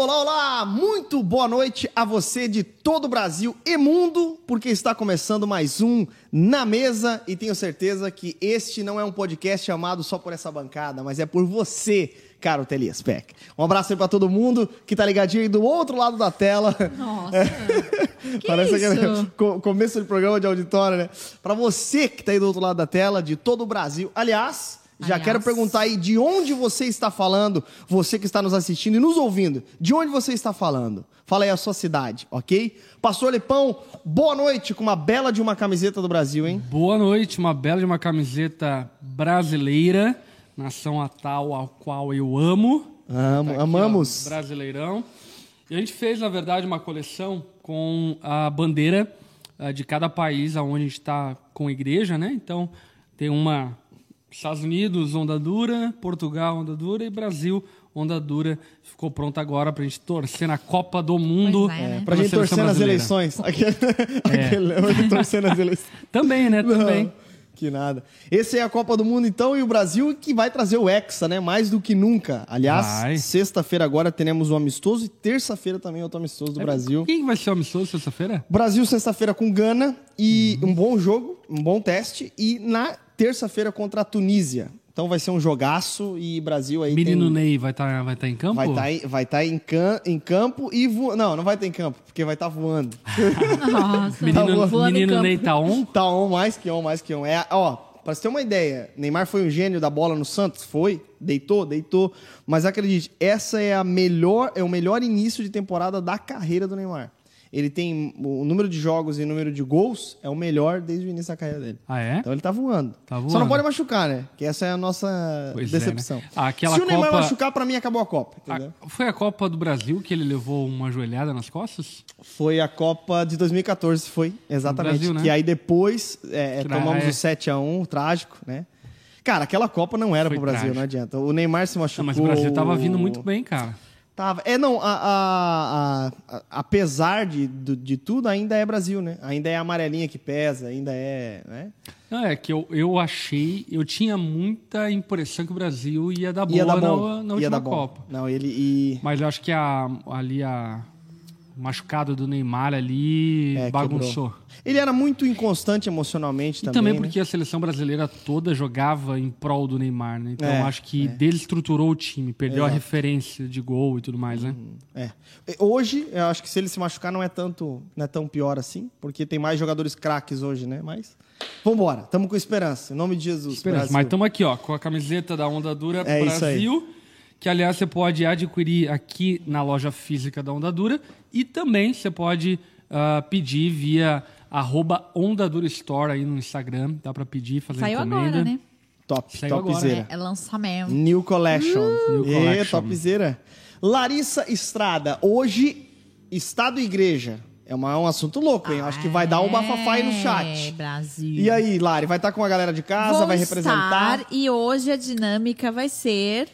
Olá, olá! Muito boa noite a você de todo o Brasil e mundo, porque está começando mais um Na Mesa e tenho certeza que este não é um podcast chamado só por essa bancada, mas é por você, caro Telias Peck. Um abraço aí pra todo mundo que tá ligadinho aí do outro lado da tela. Nossa! que Parece isso? aquele co- começo de programa de auditório, né? Pra você que tá aí do outro lado da tela, de todo o Brasil. Aliás, já Aliás. quero perguntar aí de onde você está falando, você que está nos assistindo e nos ouvindo. De onde você está falando? Fala aí a sua cidade, ok? Pastor Lepão, boa noite com uma bela de uma camiseta do Brasil, hein? Boa noite, uma bela de uma camiseta brasileira, nação a tal ao qual eu amo. Amo, Tá aqui, amamos. ó, Brasileirão. E a gente fez, na verdade, uma coleção com a bandeira ah, de cada país aonde a gente está com igreja, né? Então, tem uma Estados Unidos, onda dura, Portugal, onda dura e Brasil, onda dura. Ficou pronto agora pra gente torcer na Copa do Mundo. É, né? Pra pela gente torcer seleção nas eleições. Aquele, aquele, hoje torcer nas eleições. Também, né? Também. Não, que nada. Esse é a Copa do Mundo, então, e o Brasil que vai trazer o Hexa, né? Mais do que nunca. Aliás, sexta-feira agora teremos o amistoso e terça-feira também outro amistoso do Brasil. Quem vai ser o amistoso sexta-feira? Brasil sexta-feira com Gana e Uhum. um bom jogo, um bom teste. E na terça-feira contra a Tunísia. Então vai ser um jogaço e Brasil aí Menino tem... Ney vai estar vai tá em campo? Vai estar em, vai tá em, cam- em campo e voando. Não, não vai estar em campo, porque vai estar voando. Nossa, Menino, voando em menino. Ney tá on? Tá on, mais que on, mais que on. É, ó, pra você ter uma ideia, Neymar foi um gênio da bola no Santos? Foi. Deitou, deitou. Mas acredite, essa é a melhor, é o melhor início de temporada da carreira do Neymar. Ele tem o número de jogos e o número de gols é o melhor desde o início da carreira dele. Ah, é? Então ele tá voando. Tá Só não voando. pode machucar, né? Que essa é a nossa Pois é, decepção. né? Ah, aquela Se o Neymar Copa- machucar, pra mim acabou a Copa, entendeu? A- foi a Copa do Brasil que ele levou uma joelhada nas costas? Foi a Copa de 2014, foi, exatamente. Brasil, né? Que aí depois é, é, tomamos é. o 7x1, trágico, né? Cara, aquela Copa não era Foi pro Brasil, trágico. não adianta. O Neymar se machucou. Não, mas o Brasil tava vindo muito bem, cara. Tava. É, não, a, a- a- apesar de, de tudo, ainda é Brasil, né? Ainda é a amarelinha que pesa, ainda é. Né? Não, é que eu, eu achei, eu tinha muita impressão que o Brasil ia dar boa Ia dar na, na última. Copa. Não, ele. E... Mas eu acho que a, ali a machucado do Neymar ali É, bagunçou. quebrou. Ele era muito inconstante emocionalmente E também. também né? porque a seleção brasileira toda jogava em prol do Neymar, né? Então É, acho que desestruturou o time, perdeu a Exato. referência de gol e tudo mais, né? É. Hoje, eu acho que se ele se machucar não é tanto, não é tão pior assim, porque tem mais jogadores craques hoje, né? Mas vambora, tamo com esperança, em nome de Jesus. Esperança. Brasil. Mas estamos aqui, ó, com a camiseta da Onda Dura É. Brasil, que aliás você pode adquirir aqui na loja física da Onda Dura e também você pode ah, pedir via arroba Onda Dura Store aí no Instagram. Dá para pedir, fazer Saiu encomenda. agora, né? Top, Saiu topzera. É, é lançamento. New Collection. New E, Collection. topzera. Larissa Estrada, hoje, Estado e Igreja. É uma- um assunto louco, hein? Eu Acho que vai dar um bafafá aí no É, chat. Brasil. E aí, Lari, vai estar com a galera de casa, Vou vai representar? estar, e hoje a dinâmica vai ser...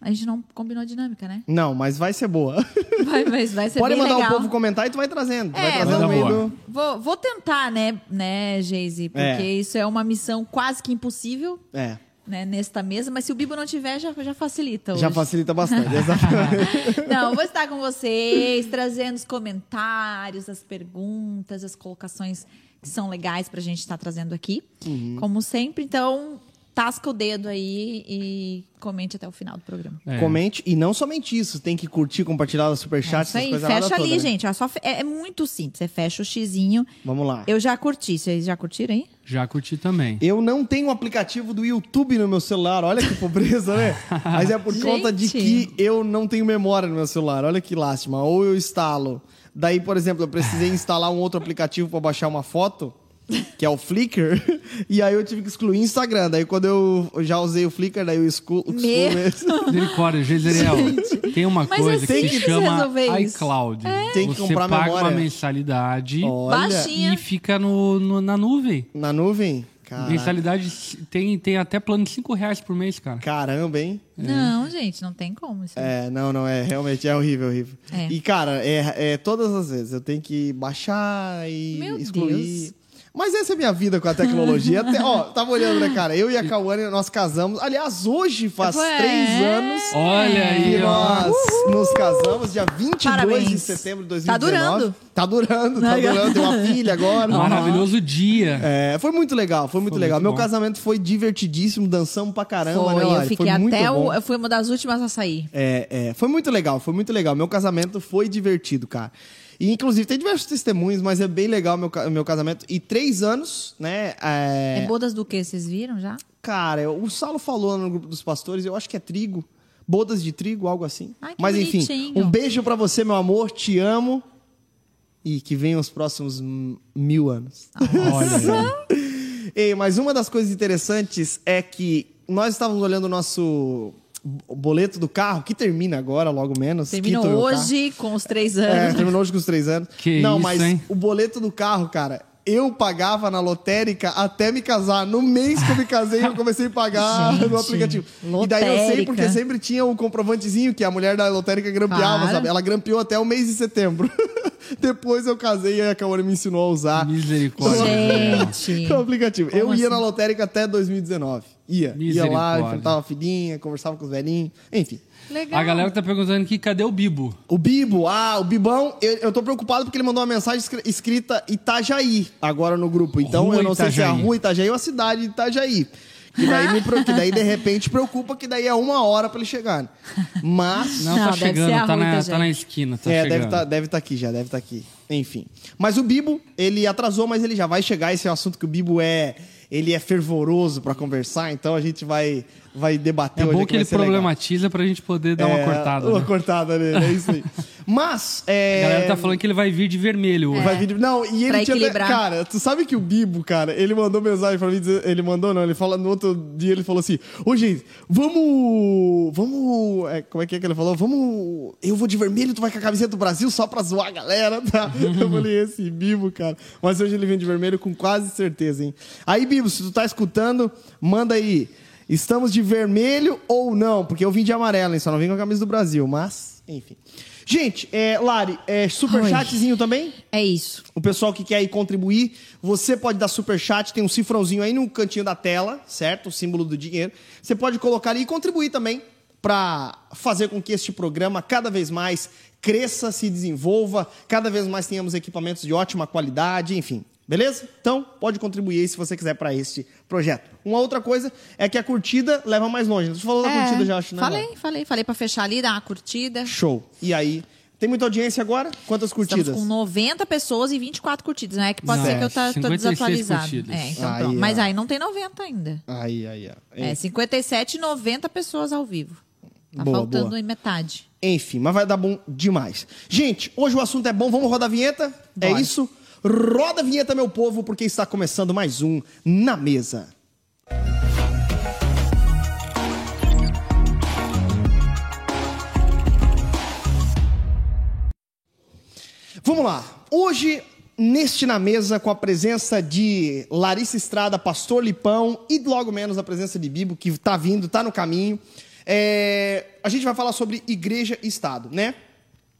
A gente não combinou a dinâmica, né? Não, mas vai ser boa. Vai, mas vai ser Pode bem mandar legal. o povo comentar e tu vai trazendo. Tu vai É, trazendo no vamos- meio boa. do... Vou, vou tentar, né, né, Geise? Porque É. isso é uma missão quase que impossível, É. né, nesta mesa. Mas se o Bibo não tiver, já, já facilita hoje. Já facilita bastante, exatamente. Não, vou estar com vocês, trazendo os comentários, as perguntas, as colocações que são legais pra gente estar trazendo aqui. Uhum. Como sempre, então, tasca o dedo aí e comente até o final do programa. É. Comente. E não somente isso, tem que curtir, compartilhar o superchat, É essas isso aí, fecha ali, toda, né? gente. ó, só é, é muito simples. Você fecha o xizinho. Vamos lá. Eu já curti. Vocês já curtiram aí? Já curti também. Eu não tenho o aplicativo do YouTube no meu celular. Olha que pobreza, né? Mas é por conta de Gente. que eu não tenho memória no meu celular. Olha que lástima. Ou eu instalo. Daí, por exemplo, eu precisei instalar um outro aplicativo para baixar uma foto, que é o Flickr. E aí eu tive que excluir o Instagram. Daí quando eu já usei o Flickr, daí eu excluo. Misericórdia, Geiseriel. Tem uma Mas coisa é que se chama iCloud. Tem que Você comprar paga memória. uma mensalidade Olha, Baixinha. e fica no, no- na nuvem. na nuvem. Caraca. Mensalidade tem, tem até plano de 5 reais por mês, cara. Caramba, hein? Não, gente, não tem como isso. É, não, não, é realmente é horrível, horrível. É. E, cara, é, é todas as vezes eu tenho que baixar e Meu excluir. Deus. Mas essa é a minha vida com a tecnologia. Até, ó, tava olhando, né, cara? Eu e a Cauane, nós casamos. Aliás, hoje faz Ué. três anos Olha que aí, ó. nós nos casamos, dia 22 de Parabéns. setembro de Tá 2019. durando. Tá durando, tá Legal. durando. Tem uma filha agora. Maravilhoso dia. É, foi muito legal, foi muito Foi legal. muito Meu bom. casamento foi divertidíssimo, dançamos pra caramba, Foi, né, eu fiquei foi muito até bom. o. Eu fui uma das últimas a sair. É, é, foi muito legal, foi muito legal. Meu casamento foi divertido, cara. E, inclusive, tem diversos testemunhos, mas é bem legal meu, ca- meu casamento. E três anos, né? É, É, bodas do quê? Vocês viram já? cara, o Saulo falou no grupo dos pastores, eu acho que é trigo. Bodas de trigo, algo assim. Ai, que mas enfim, bonitinho. um beijo pra você, meu amor. Te amo. E que venham os próximos mil anos. Olha. Ei, mas uma das coisas interessantes é que nós estávamos olhando o nosso boleto do carro, que termina agora, logo menos. Terminou o hoje com os três É, anos. terminou hoje com os três anos. Que Não, isso, mas hein? o boleto do carro, cara, eu pagava na lotérica até me casar. No mês que eu me casei, eu comecei a pagar Gente, no aplicativo. E daí eu sei lotérica. porque sempre tinha o comprovantezinho que a mulher da lotérica grampeava, Claro. sabe? Ela grampeou até o mês de setembro. Depois eu casei e a Kaori me ensinou a usar Misericórdia. Gente. o aplicativo. eu Como ia assim? na lotérica até 2019. Ia. Ia lá, enfrentava a filhinha, conversava com os velhinhos. Enfim. Legal. A galera tá perguntando aqui, cadê o Bibo? O Bibo, ah, o Bibão, eu, eu tô preocupado porque ele mandou uma mensagem escri- escrita Itajaí agora no grupo. Então Rua eu não sei se é a Itajaí. rua Itajaí ou a cidade de Itajaí. Que daí, me, que daí de repente preocupa que daí é uma hora pra ele chegar. né? Mas. Não, Não, tá deve chegando, ser a tá Rua na, Itajaí. tá na esquina, tá é, chegando. deve estar deve tá aqui já, deve estar aqui. Enfim. Mas o Bibo, ele atrasou, mas ele já vai chegar. Esse é um assunto que o Bibo é. Ele é fervoroso pra conversar, então a gente vai, vai debater É hoje. bom aqui, que ele ser legal. problematiza pra gente poder dar uma É, cortada. Uma né? cortada nele, é isso aí. Mas. É... A galera tá falando que ele vai vir de vermelho hoje. Vai vir. Não, e ele Pra tinha. equilibrar. Cara, tu sabe que o Bibo, cara, ele mandou mensagem pra mim dizer. Ele mandou, não, ele fala no outro dia, ele falou assim: Ô, gente, vamos. Vamos. é, como é que é que ele falou? Vamos. Eu vou de vermelho, tu vai com a camiseta do Brasil só pra zoar a galera, tá? Eu falei, esse Bibo, cara. Mas hoje ele vem de vermelho com quase certeza, hein? Aí, Bibo, se tu tá escutando, manda aí. Estamos de vermelho ou não? Porque eu vim de amarelo, hein? Só não vim com a camisa do Brasil, mas, enfim. Gente, é, Lari, é, superchatzinho também? É isso. O pessoal que quer aí contribuir, você pode dar superchat, tem um cifrãozinho aí no cantinho da tela, certo? O símbolo do dinheiro. Você pode colocar ali e contribuir também para fazer com que este programa cada vez mais cresça, se desenvolva, cada vez mais tenhamos equipamentos de ótima qualidade, enfim. Beleza? Então, pode contribuir aí se você quiser para este projeto. Uma outra coisa é que a curtida leva mais longe. Você falou da É, curtida já, acho, né? Falei, falei. Falei pra fechar ali, dar uma curtida. Show. E aí, tem muita audiência agora? Quantas curtidas? Estamos com 90 pessoas e 24 curtidas, né? Que pode Não, ser que eu tá, tô 56 desatualizado. curtidas. É, então Aí, pronto. Mas aí não tem 90 ainda. Aí, aí, ó. É, 57 e 90 pessoas ao vivo. Tá Boa, faltando boa. em metade. Enfim, mas vai dar bom demais. Gente, hoje o assunto é bom, vamos rodar a vinheta? É Bora. isso? Roda a vinheta, meu povo, porque está começando mais um Na Mesa. Vamos lá. Hoje, neste Na Mesa, com a presença de Larissa Estrada, Pastor Lipão e logo menos a presença de Bibo, que está vindo, está no caminho. É, a gente vai falar sobre igreja e Estado, né?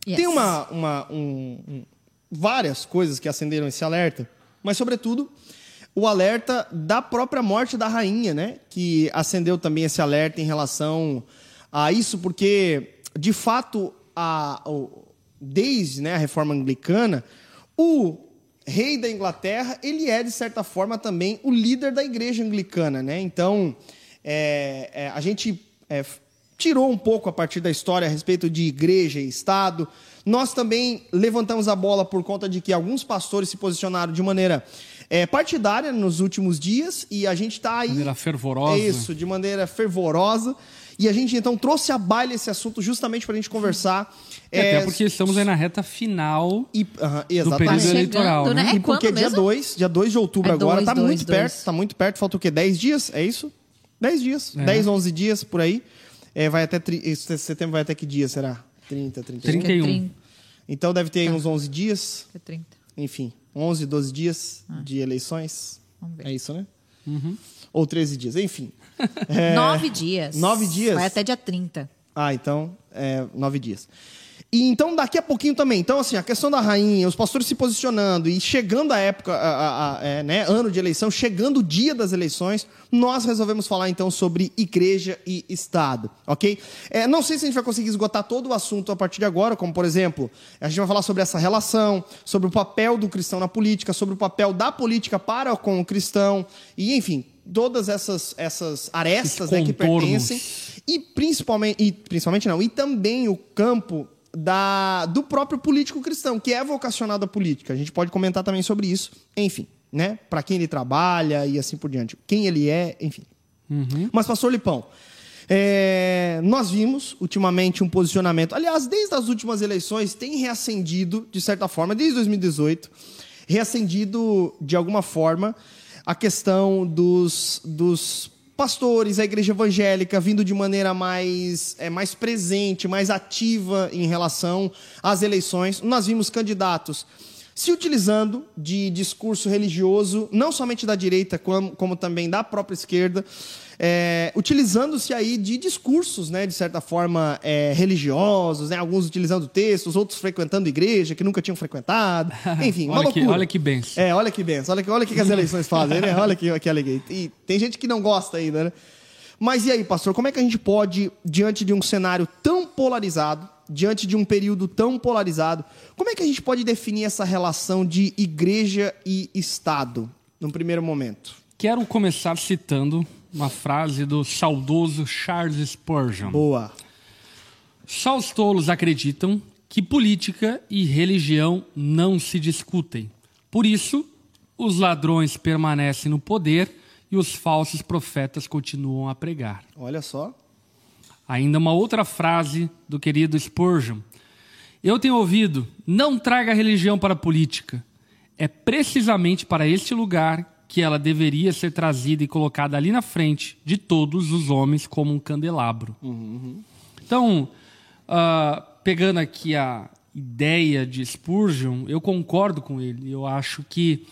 Yes. Tem uma, uma- um- um- várias coisas que acenderam esse alerta, mas sobretudo o alerta da própria morte da rainha, né? Que acendeu também esse alerta em relação a isso, porque de fato a, desde né, a reforma anglicana o rei da Inglaterra ele é de certa forma também o líder da igreja anglicana, né? Então é, é, a gente é, tirou um pouco a partir da história a respeito de igreja e Estado. Nós também levantamos a bola por conta de que alguns pastores se posicionaram de maneira é, partidária nos últimos dias e a gente está aí. maneira fervorosa. É isso, de maneira fervorosa. E a gente então trouxe a baila esse assunto justamente para a gente conversar. É, é, até porque estamos aí na reta final. e, aham, período exatamente. Tá eleitoral, chegando, né? né? E É porque quando dia mesmo? 2, dia 2 de outubro É agora, dois, tá dois, muito dois. perto, tá muito perto, falta o quê? 10 dias? É isso? 10 dias. É. 10, 11 dias por aí. É, vai até tri- esse setembro vai até que dia será? 30, 31. Acho que é 31. 30. Então deve Tá. ter aí uns 11 dias, É 30. enfim, 11, 12 dias de eleições. Ah. Vamos ver. É isso, né? Ou 13 dias, enfim. Nove dias. Nove dias? Vai até dia 30. Ah, então, é, nove dias. E então, daqui a pouquinho também. Então, assim, a questão da rainha, os pastores se posicionando e chegando a época, a, a, a, é, né, ano de eleição, chegando o dia das eleições, nós resolvemos falar então sobre igreja e Estado, ok? É, não sei se a gente vai conseguir esgotar todo o assunto a partir de agora, como por exemplo, a gente vai falar sobre essa relação, sobre o papel do cristão na política, sobre o papel da política para com o cristão, e enfim, todas essas, essas arestas né, que pertencem. E principalmente, e principalmente não, e também o campo da, do próprio político cristão, que é vocacionado à política. A gente pode comentar também sobre isso. Enfim, né? Para quem ele trabalha e assim por diante. Quem ele é, enfim. Uhum. Mas, pastor Lipão, é, nós vimos ultimamente um posicionamento. Aliás, desde as últimas eleições tem reacendido, de certa forma, desde 2018, reacendido de alguma forma a questão dos, dos pastores, a igreja evangélica vindo de maneira mais, é, mais presente, mais ativa em relação às eleições. Nós vimos candidatos se utilizando de discurso religioso, não somente da direita, como, como também da própria esquerda, é, utilizando-se aí de discursos, né, de certa forma, é, religiosos, né, alguns utilizando textos, outros frequentando igreja que nunca tinham frequentado. Enfim, olha. Que, olha que benção. É, olha que benção. Olha que, olha que as eleições fazem, né? Olha que, que alegria. E tem gente que não gosta ainda, né? Mas e aí, pastor, como é que a gente pode, diante de um cenário tão polarizado, diante de um período tão polarizado, como é que a gente pode definir essa relação de igreja e Estado, num primeiro momento? Quero começar citando uma frase do saudoso Charles Spurgeon. Boa. Só os tolos acreditam que política e religião não se discutem. Por isso, os ladrões permanecem no poder e os falsos profetas continuam a pregar. Olha só. Ainda uma outra frase do querido Spurgeon. Eu tenho ouvido: não traga a religião para a política. É precisamente para este lugar que ela deveria ser trazida e colocada ali na frente de todos os homens como um candelabro. Uhum. Então, uh, pegando aqui a ideia de Spurgeon, eu concordo com ele. Eu acho que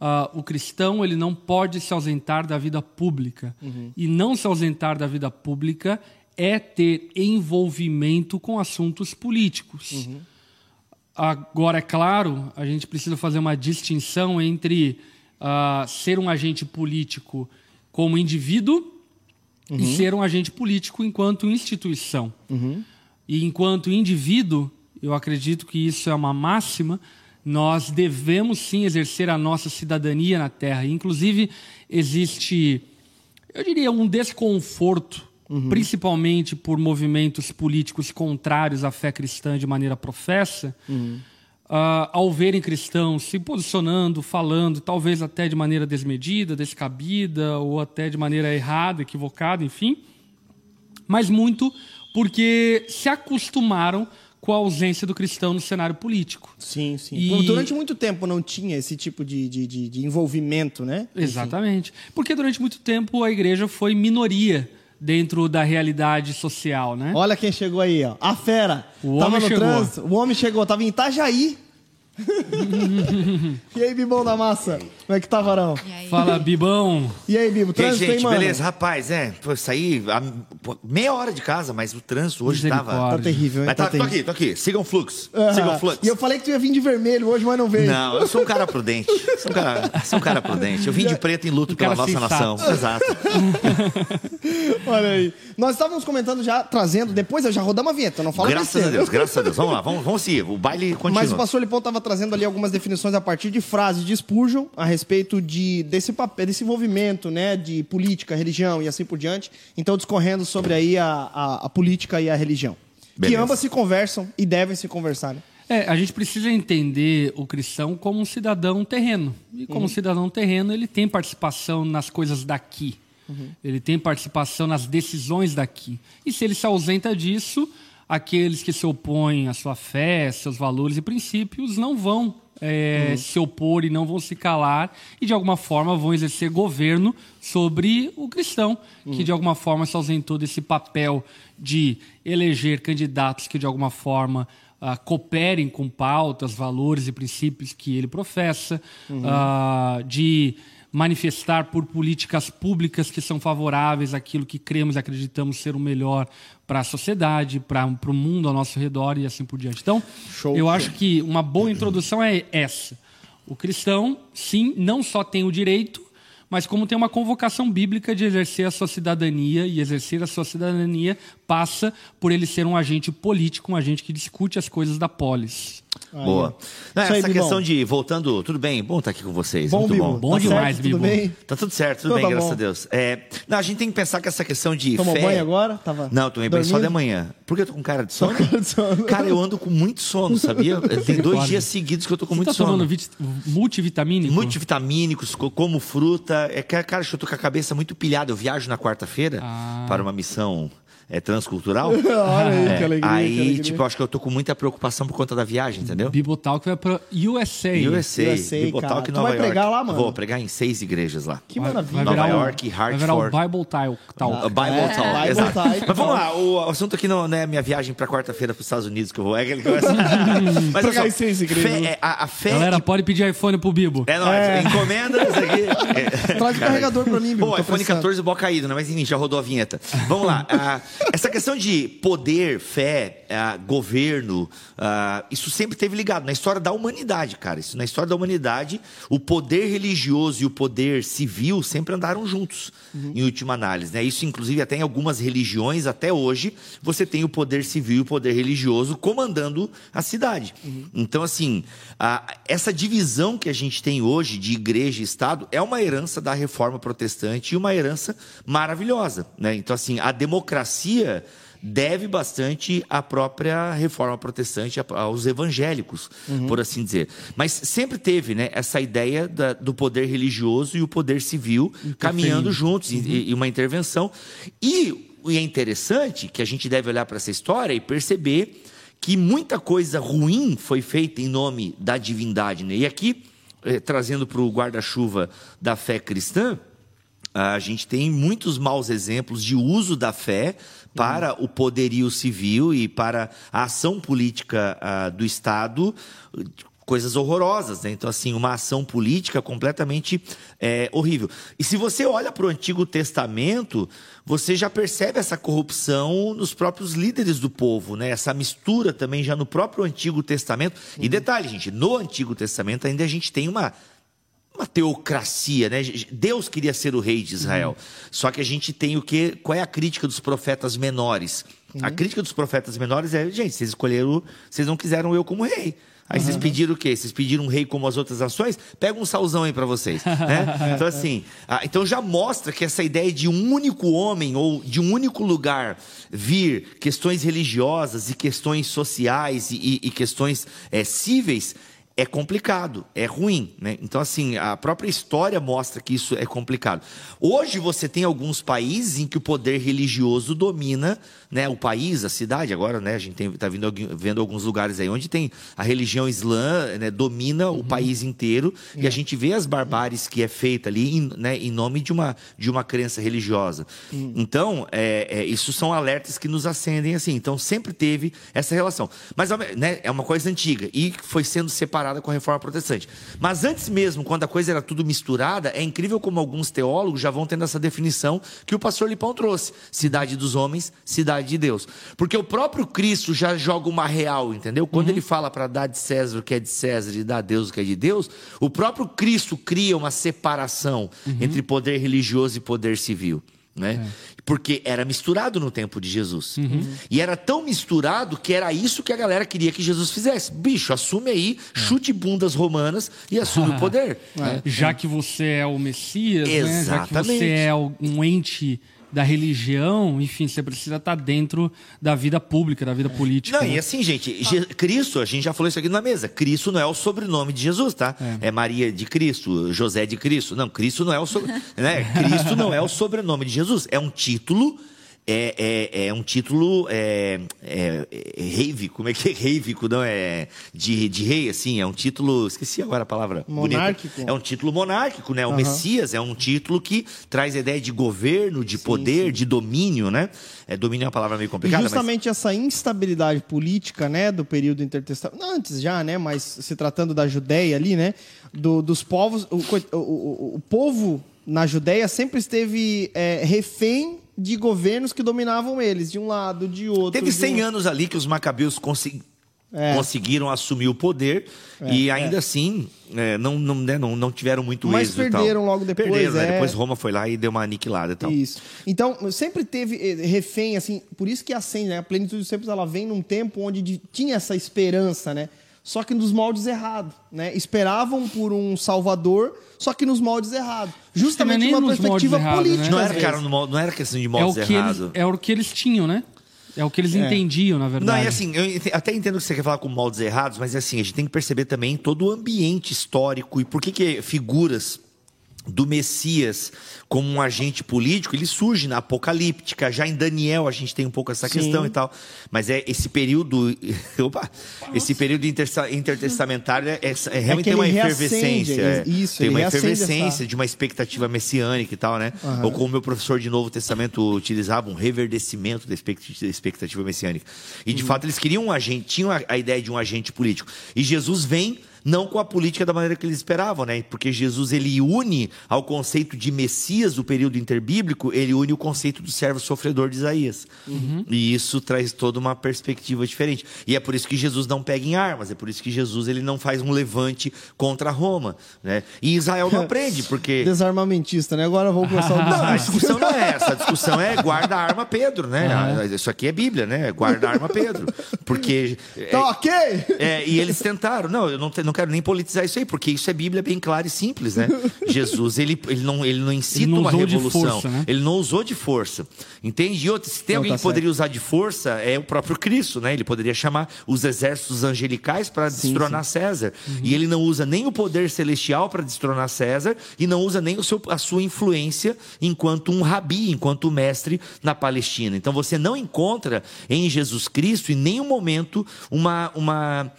uh, o cristão ele não pode se ausentar da vida pública. Uhum. E não se ausentar da vida pública é ter envolvimento com assuntos políticos. Uhum. Agora, é claro, a gente precisa fazer uma distinção entre uh, ser um agente político como indivíduo uhum. e ser um agente político enquanto instituição. Uhum. E enquanto indivíduo, eu acredito que isso é uma máxima, nós devemos sim exercer a nossa cidadania na Terra. Inclusive, existe, eu diria, um desconforto, uhum. principalmente por movimentos políticos contrários à fé cristã de maneira professa. Uhum uh, ao verem cristãos se posicionando, falando, talvez até de maneira desmedida, descabida, ou até de maneira errada, equivocada, enfim, mas muito porque se acostumaram com a ausência do cristão no cenário político. Sim, sim. E... Durante muito tempo não tinha esse tipo de, de, de, de envolvimento, né? Exatamente. Porque durante muito tempo a igreja foi minoria dentro da realidade social, né? Olha quem chegou aí, ó. A fera. O tava homem no chegou. trânsito. O homem chegou, tava em Itajaí. e aí, Bibão da Massa? Como é que tá, Varão? Fala, Bibão. E aí, Bibo? Trânsito, e aí, gente, mano? beleza? Rapaz, é, foi sair meia hora de casa, mas o trânsito hoje tava... Tá terrível, hein? Mas tá, tá, terrível. tô aqui, tô aqui. Sigam o fluxo. Uh -huh. Sigam o fluxo. E eu falei que tu ia vir de vermelho hoje, mas não veio. Não, eu sou um cara prudente. Sou um cara, sou um cara prudente. Eu vim de preto em luto um pela nossa nação. Exato. Olha aí. Nós estávamos comentando já, trazendo, depois eu já rodamos a vinheta, não falo Graças a Deus, graças a Deus. Vamos lá, vamos, vamos seguir. O baile continua. Mas o pastor Lipão estava trazendo ali algumas definições a partir de frases de Spurgeon a respeito de, desse papel, desse envolvimento, né, de política, religião e assim por diante. Então, discorrendo sobre aí a, a, a política e a religião. Beleza. Que ambas se conversam e devem se conversar, né? É, a gente precisa entender o cristão como um cidadão terreno. E como uhum. cidadão terreno, ele tem participação nas coisas daqui. Uhum. Ele tem participação nas decisões daqui. E se ele se ausenta disso, aqueles que se opõem à sua fé, seus valores e princípios não vão é, uhum. se opor e não vão se calar e de alguma forma vão exercer governo sobre o cristão, uhum. que de alguma forma se ausentou desse papel de eleger candidatos que de alguma forma uh, cooperem com pautas, valores e princípios que ele professa, uhum. uh, de manifestar por políticas públicas que são favoráveis àquilo que cremos e acreditamos ser o melhor para a sociedade, para o mundo ao nosso redor e assim por diante. Então, Show, eu show. acho que uma boa introdução é essa. O cristão, sim, não só tem o direito, mas como tem uma convocação bíblica de exercer a sua cidadania, e exercer a sua cidadania passa por ele ser um agente político, um agente que discute as coisas da polis. Aí, Boa. Não, aí, essa Bibão. questão de. Voltando, tudo bem? Bom estar aqui com vocês. Bom, muito bom. Bom Tá demais, certo, tudo Bibo. bem? Tá tudo certo, tudo Então bem, tá graças bom. a Deus. É, não, a gente tem que pensar que essa questão de Tomou fé... banho agora? Tava Não, tomei banho só de manhã. Por que eu tô com cara de sono? cara de sono. Cara, eu ando com muito sono, sabia? Tem dois dias seguidos que eu tô com Você muito está sono. tomando vit- multivitamínico? Multivitamínicos, co- como fruta. É que, cara, eu tô com a cabeça muito pilhada. Eu viajo na quarta-feira Ah. para uma missão é, transcultural. Olha aí, É, que alegria. aí, que alegria. tipo, eu acho que eu tô com muita preocupação por conta da viagem, entendeu? Bibotalk vai para USA. USA, USA, Bibotalk, cara. Tu Nova vai York. pregar lá, mano? Vou pregar em seis igrejas lá. Que Vai- maravilha. vai Nova o- York, Vai virar o Hartford. Bible Talk. Talk. A Bible É, Talk, Bible exato. Talk, Mas vamos lá, o assunto aqui não é a minha viagem para quarta-feira para os Estados Unidos que eu vou. É aquele que vai Mas Pregar em seis igrejas. fé- é, a, a fé. Galera, e- pode pedir iPhone pro Bibo. É nóis, É. encomenda isso aqui. É. Traz o carregador pra mim, Bibo. Pô, iPhone precisando. 14 bom caído, né? Mas enfim, já rodou a vinheta. Vamos lá. Essa questão de poder, fé, ah, governo, ah, isso sempre teve ligado na história da humanidade, cara. Isso na história da humanidade, o poder religioso e o poder civil sempre andaram juntos, em última análise, né? Isso, inclusive, até em algumas religiões, até hoje, você tem o poder civil e o poder religioso comandando a cidade. Então, assim, a- essa divisão que a gente tem hoje de igreja e Estado é uma herança da reforma protestante e uma herança maravilhosa. Né? Então, assim, a democracia deve bastante à própria reforma protestante, aos evangélicos, por assim dizer. Mas sempre teve né, essa ideia da- do poder religioso e o poder civil caminhando juntos, e, e uma intervenção. E, e é interessante que a gente deve olhar para essa história e perceber que muita coisa ruim foi feita em nome da divindade. Né? E aqui, eh, trazendo para o guarda-chuva da fé cristã, a gente tem muitos maus exemplos de uso da fé para o poderio civil e para a ação política ah, do Estado, coisas horrorosas. Né? Então, assim, uma ação política completamente eh, horrível. E se você olha para o Antigo Testamento, você já percebe essa corrupção nos próprios líderes do povo, né? essa mistura também já no próprio Antigo Testamento. E detalhe, gente, no Antigo Testamento ainda a gente tem uma uma teocracia, né? Deus queria ser o rei de Israel. Só que a gente tem o que? Qual é a crítica dos profetas menores? A crítica dos profetas menores é, gente, vocês escolheram, vocês não quiseram eu como rei. Aí vocês pediram o quê? Vocês pediram um rei como as outras nações? Pega um salzão aí para vocês. né? Então, assim, então já mostra que essa ideia de um único homem ou de um único lugar vir questões religiosas e questões sociais e, e- e questões eh, cíveis é complicado, é ruim, né? Então, assim, a própria história mostra que isso é complicado. Hoje você tem alguns países em que o poder religioso domina, né? O país, a cidade, agora, né? A gente está vendo, alguns lugares aí onde tem a religião islã, né? Domina o país inteiro e a gente vê as barbáries que é feita ali, em, né? Em nome de uma, de uma crença religiosa. Então, é, é, isso são alertas que nos acendem assim. Então, sempre teve essa relação. Mas né, é uma coisa antiga e foi sendo separada com a reforma protestante. Mas antes mesmo, quando a coisa era tudo misturada, é incrível como alguns teólogos já vão tendo essa definição que o pastor Lipão trouxe: cidade dos homens, cidade de Deus. Porque o próprio Cristo já joga uma real, entendeu? Quando ele fala para dar de César o que é de César e dar a Deus o que é de Deus, o próprio Cristo cria uma separação entre poder religioso e poder civil. Né? Porque era misturado no tempo de Jesus. E era tão misturado que era isso que a galera queria que Jesus fizesse. Bicho, assume aí, chute bundas romanas e assume o poder. né? Já que você é o Messias, né? já que você é um ente da religião, enfim, você precisa estar dentro da vida pública, da vida política. Não, né? e assim, gente, Je- Cristo, a gente já falou isso aqui na mesa. Cristo não é o sobrenome de Jesus, tá? É, Maria de Cristo, José de Cristo. Não, Cristo não é o né? Cristo não é o sobrenome de Jesus. É um título é, é, é um título é, é, é reivico, como é que é reivico, não é de, de rei, assim, é um título, esqueci agora a palavra. Monárquico. Bonita. É um título monárquico, né? O Messias é um título que traz a ideia de governo, de poder, sim. de domínio, né? É, domínio é uma palavra meio complicada. E justamente mas... essa instabilidade política, né, do período intertestamentário, antes já, né, mas se tratando da Judéia ali, né, do, dos povos, o, o, o, o povo na Judéia sempre esteve é, refém de governos que dominavam eles, de um lado, de outro. Teve 100 um... anos ali que os macabeus consegui... é. conseguiram assumir o poder é, e ainda é. assim é, não, não, né, não, não tiveram muito Mas êxito. Mas perderam logo depois. Perderam, né? Depois Roma foi lá e deu uma aniquilada. Então. Isso. Então, sempre teve eh, refém, assim, por isso que acende, né? A plenitude dos tempos ela vem num tempo onde tinha essa esperança, né? Só que nos moldes errados, né? Esperavam por um salvador, só que nos moldes errados. Justamente uma perspectiva errado, política. Né? Não, era, cara, não era questão de moldes é errados. É o que eles tinham, né? É o que eles é. entendiam, na verdade. Não, é assim, eu até entendo que você quer falar com moldes errados, mas é assim, a gente tem que perceber também todo o ambiente histórico e por que, que figuras do Messias como um agente político, ele surge na apocalíptica. Já em Daniel a gente tem um pouco essa Sim. questão e tal. Mas é esse período. Opa, esse período intertestamentário é, é realmente é tem uma efervescência. É, isso, tem uma efervescência essa... de uma expectativa messiânica e tal, né? Uhum. Ou como o meu professor de Novo Testamento utilizava, um reverdecimento da expectativa messiânica. E de uhum. fato eles queriam um agente, tinham a, a ideia de um agente político. E Jesus vem não com a política da maneira que eles esperavam, né? Porque Jesus ele une ao conceito de Messias do período interbíblico, ele une o conceito do servo sofredor de Isaías. Uhum. E isso traz toda uma perspectiva diferente. E é por isso que Jesus não pega em armas, é por isso que Jesus ele não faz um levante contra Roma, né? E Israel não aprende, porque desarmamentista, né? Agora vamos começar o Não, a discussão não é essa, a discussão é guarda a arma Pedro, né? Uhum. Isso aqui é Bíblia, né? Guarda a arma Pedro. Porque Tá é, OK. É, e eles tentaram, não, eu não, não quero nem politizar isso aí, porque isso é Bíblia bem clara e simples, né? Jesus, ele, ele, não, ele não incita ele não uma revolução. Força, né? Ele não usou de força. Entende? E outro, se tem não, alguém tá que poderia usar de força, é o próprio Cristo, né? Ele poderia chamar os exércitos angelicais para destronar sim. César. Uhum. E ele não usa nem o poder celestial para destronar César e não usa nem o seu, a sua influência enquanto um rabi, enquanto mestre na Palestina. Então você não encontra em Jesus Cristo em nenhum momento uma, uma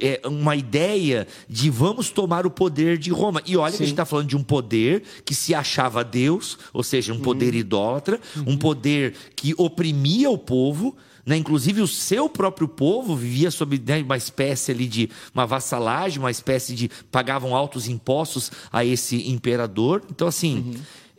é, uma ideia de vamos tomar o poder de Roma. E olha Sim. que a gente está falando de um poder que se achava Deus, ou seja, um poder uhum. idólatra, uhum. um poder que oprimia o povo. Né? Inclusive o seu próprio povo vivia sob né, uma espécie ali de uma vassalagem, uma espécie de pagavam altos impostos a esse imperador. Então assim, uhum.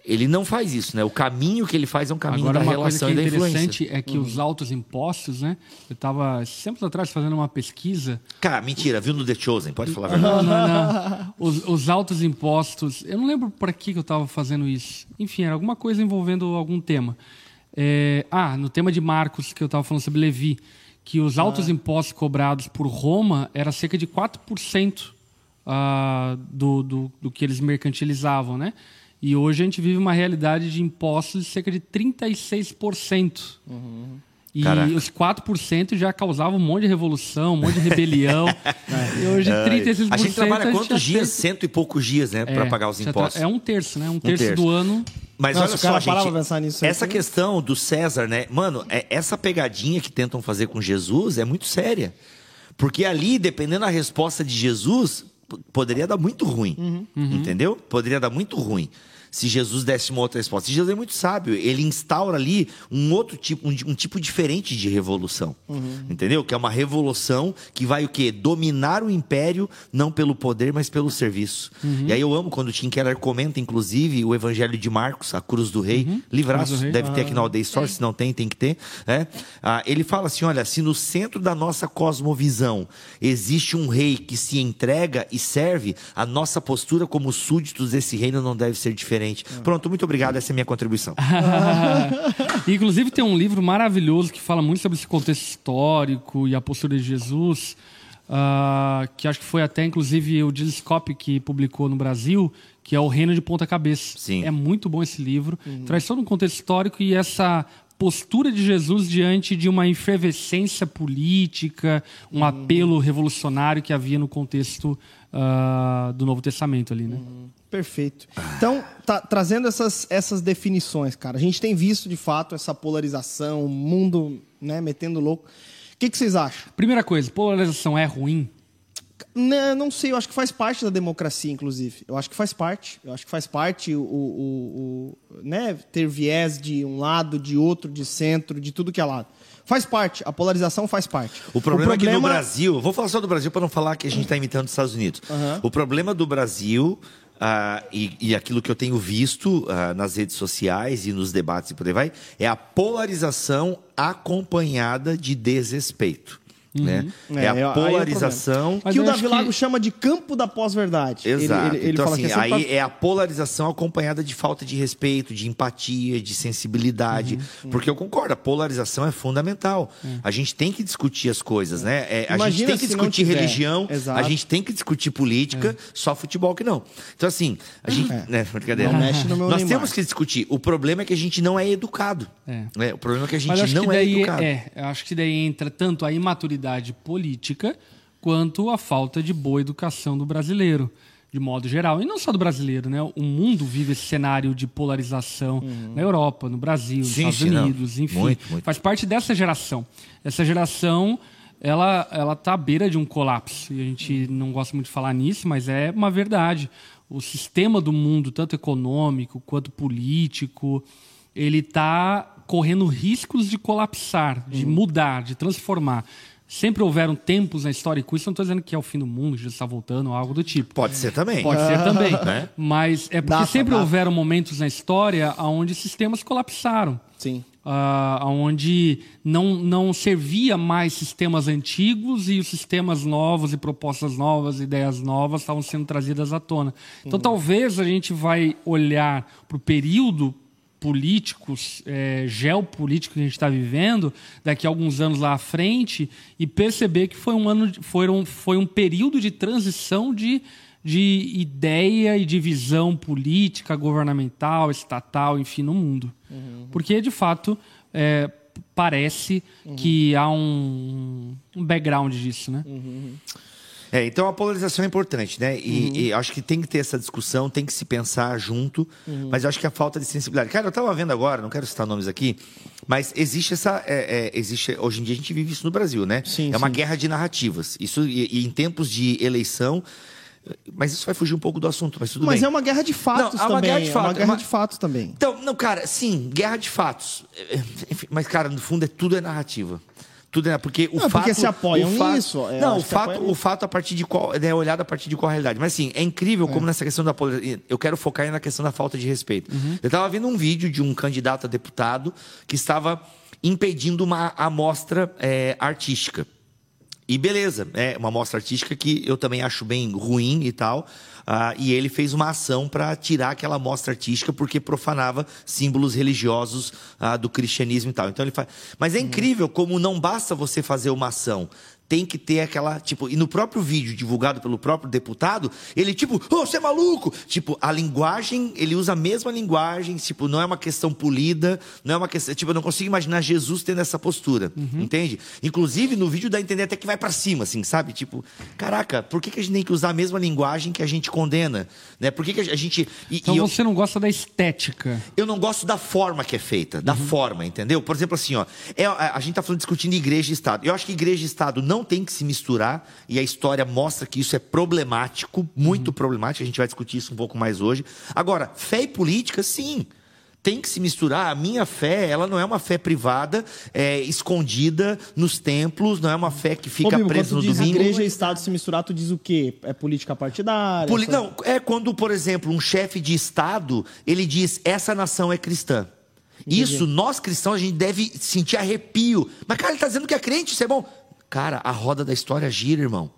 Ele não faz isso, né? O caminho que ele faz é um caminho Agora, da uma relação coisa que é interessante é que uhum. os altos impostos, né? Eu estava sempre atrás fazendo uma pesquisa. Cara, mentira, viu no The Chosen, pode falar a verdade. Não, não, não. Os, os altos impostos, eu não lembro para que, que eu estava fazendo isso. Enfim, era alguma coisa envolvendo algum tema. É, ah, no tema de Marcos, que eu estava falando sobre Levi, que os altos ah. impostos cobrados por Roma era cerca de 4% uh, ah, do, do, do que eles mercantilizavam, né? E hoje a gente vive uma realidade de impostos de cerca de 36%. Uhum. E Caraca. os 4% já causavam um monte de revolução, um monte de rebelião. E hoje 36%. A gente trabalha quantos dias? Cento e poucos dias, né? É, para pagar os impostos. É um terço, né? Um terço, um terço. do ano. Mas Nossa, olha só, gente, nisso essa aqui. questão do César, né? Mano, é, essa pegadinha que tentam fazer com Jesus é muito séria. Porque ali, dependendo da resposta de Jesus, poderia dar muito ruim. Uhum. Entendeu? Poderia dar muito ruim se Jesus desse uma outra resposta. Jesus é muito sábio, ele instaura ali um outro tipo, um, um tipo diferente de revolução. Uhum. Entendeu? Que é uma revolução que vai o quê? Dominar o império, não pelo poder, mas pelo serviço. Uhum. E aí eu amo quando o Tim Keller comenta, inclusive, o Evangelho de Marcos, a Cruz do Rei, uhum. livraço, do rei. deve ter aqui na Aldeia Story, é. se não tem, tem que ter. Né? Ah, ele fala assim: olha, se no centro da nossa cosmovisão existe um rei que se entrega e serve, a nossa postura como súditos desse reino não deve ser diferente diferente. Pronto, muito obrigado, essa é a minha contribuição. Inclusive tem um livro maravilhoso que fala muito sobre esse contexto histórico e a postura de Jesus, uh, que acho que foi até inclusive o Dilscope que publicou no Brasil, que é o Reino de Ponta Cabeça. Sim. É muito bom esse livro, uhum. traz todo um contexto histórico e essa postura de Jesus diante de uma efervescência política, um uhum. apelo revolucionário que havia no contexto uh, do Novo Testamento ali, né? Uhum. Perfeito. Então, tá, trazendo essas, essas definições, cara, a gente tem visto de fato essa polarização, o mundo né, metendo louco. O que, que vocês acham? Primeira coisa, polarização é ruim? Não, não sei, eu acho que faz parte da democracia, inclusive. Eu acho que faz parte. Eu acho que faz parte o, o, o, né, ter viés de um lado, de outro, de centro, de tudo que é lado. Faz parte, a polarização faz parte. O problema, é que no Brasil, vou falar só do Brasil para não falar que a gente está imitando os Estados Unidos. Uhum. O problema do Brasil ah, e, e, aquilo que eu tenho visto ah, nas redes sociais e nos debates e por aí vai, é a polarização acompanhada de desrespeito. Né? Uhum. É, É, a aí é o polarização. Mas que o Davi acho que- Lago chama de campo da pós-verdade. Ele- Exato. Ele, ele então, fala assim, é aí pra- é a polarização acompanhada de falta de respeito, de empatia, de sensibilidade. Uhum, Porque eu concordo, a polarização é fundamental. A gente tem que discutir as coisas, né? É, a Imagina gente tem que discutir religião, Exato. a gente tem que discutir política, só futebol que não. Então, assim, a gente. Né, brincadeira. Não mexe no meu Nós temos que discutir. O problema é que a gente não é educado. É. né? O problema é que a gente não é educado. é, eu acho que daí entra tanto a imaturidade política quanto a falta de boa educação do brasileiro, de modo geral. E não só do brasileiro, né? O mundo vive esse cenário de polarização na Europa, no Brasil, nos Sim, Estados sim, não. Unidos, enfim. Muito, muito. Faz parte dessa geração. Essa geração, ela, ela tá à beira de um colapso. E a gente não gosta muito de falar nisso, mas é uma verdade. O sistema do mundo, tanto econômico quanto político, ele está correndo riscos de colapsar, de mudar, de transformar. Sempre houveram tempos na história, e com isso não estou dizendo que é o fim do mundo, já está voltando, ou algo do tipo. Pode ser também. Pode ser também. Né? Mas é porque Data, sempre data. houveram momentos na história onde sistemas colapsaram. Sim. Ah, onde não, não servia mais sistemas antigos e os sistemas novos e propostas novas, ideias novas estavam sendo trazidas à tona. Então talvez a gente vai olhar para o período político, eh, geopolítico que a gente está vivendo daqui a alguns anos lá à frente e perceber que foi um ano, de- foram, foi um período de transição de de ideia e de visão política, governamental, estatal, enfim, no mundo. Porque, de fato, é, parece que há um, um background disso, né? É, então a polarização é importante, né? E, Uhum. e acho que tem que ter essa discussão, tem que se pensar junto, Uhum. mas acho que a falta de sensibilidade. Cara, eu estava vendo agora, não quero citar nomes aqui, mas existe essa. é, é, existe, hoje em dia a gente vive isso no Brasil, né? Sim, é uma sim. guerra de narrativas. Isso, e, e em tempos de eleição. Mas isso vai fugir um pouco do assunto, mas tudo Mas bem. é uma guerra de fatos Não, é uma também. guerra de É uma guerra é uma- de fatos também. Então, não, cara, sim, guerra de fatos. É, enfim, mas, cara, no fundo é tudo é narrativa. Tudo é porque o Não, fato. porque se apoiam o fato, nisso, é, não, o fato, o fato a partir de qual é olhado a partir de qual realidade. Mas assim, é incrível como nessa questão da. Eu quero focar aí na questão da falta de respeito. Eu estava vendo um vídeo de um candidato a deputado que estava impedindo uma amostra é, artística. E beleza, é uma mostra artística que eu também acho bem ruim e tal. Ah, e ele fez uma ação para tirar aquela mostra artística porque profanava símbolos religiosos ah, do cristianismo e tal. Então ele faz. Mas é incrível como não basta você fazer uma ação. Tem que ter aquela, tipo, e no próprio vídeo divulgado pelo próprio deputado, ele tipo, ô, você é maluco? Tipo, a linguagem, ele usa a mesma linguagem, tipo, não é uma questão polida, não é uma questão, tipo, eu não consigo imaginar Jesus tendo essa postura, entende? Inclusive, no vídeo dá a entender até que vai pra cima, assim, sabe? Tipo, caraca, por que, que a gente tem que usar a mesma linguagem que a gente condena, né? Por que, que a gente... e- Então e eu- você não gosta da estética. eu não gosto da forma que é feita, da forma, entendeu? Por exemplo, assim, ó, é, a, a gente tá falando discutindo igreja e Estado. Eu acho que igreja e Estado não tem que se misturar, e a história mostra que isso é problemático, muito problemático, a gente vai discutir isso um pouco mais hoje. Agora, fé e política, sim. Tem que se misturar. A minha fé, ela não é uma fé privada, é, escondida nos templos, não é uma fé que Ô, fica Bibo, presa no diz domingo. igreja e Estado se misturar, tu diz o quê? É política partidária? Poli- Só- Não, é quando, por exemplo, um chefe de Estado, ele diz, essa nação é cristã. Isso, nós cristãos, a gente deve sentir arrepio. Mas, cara, ele está dizendo que é crente, isso é bom. Cara, a roda da história gira, irmão.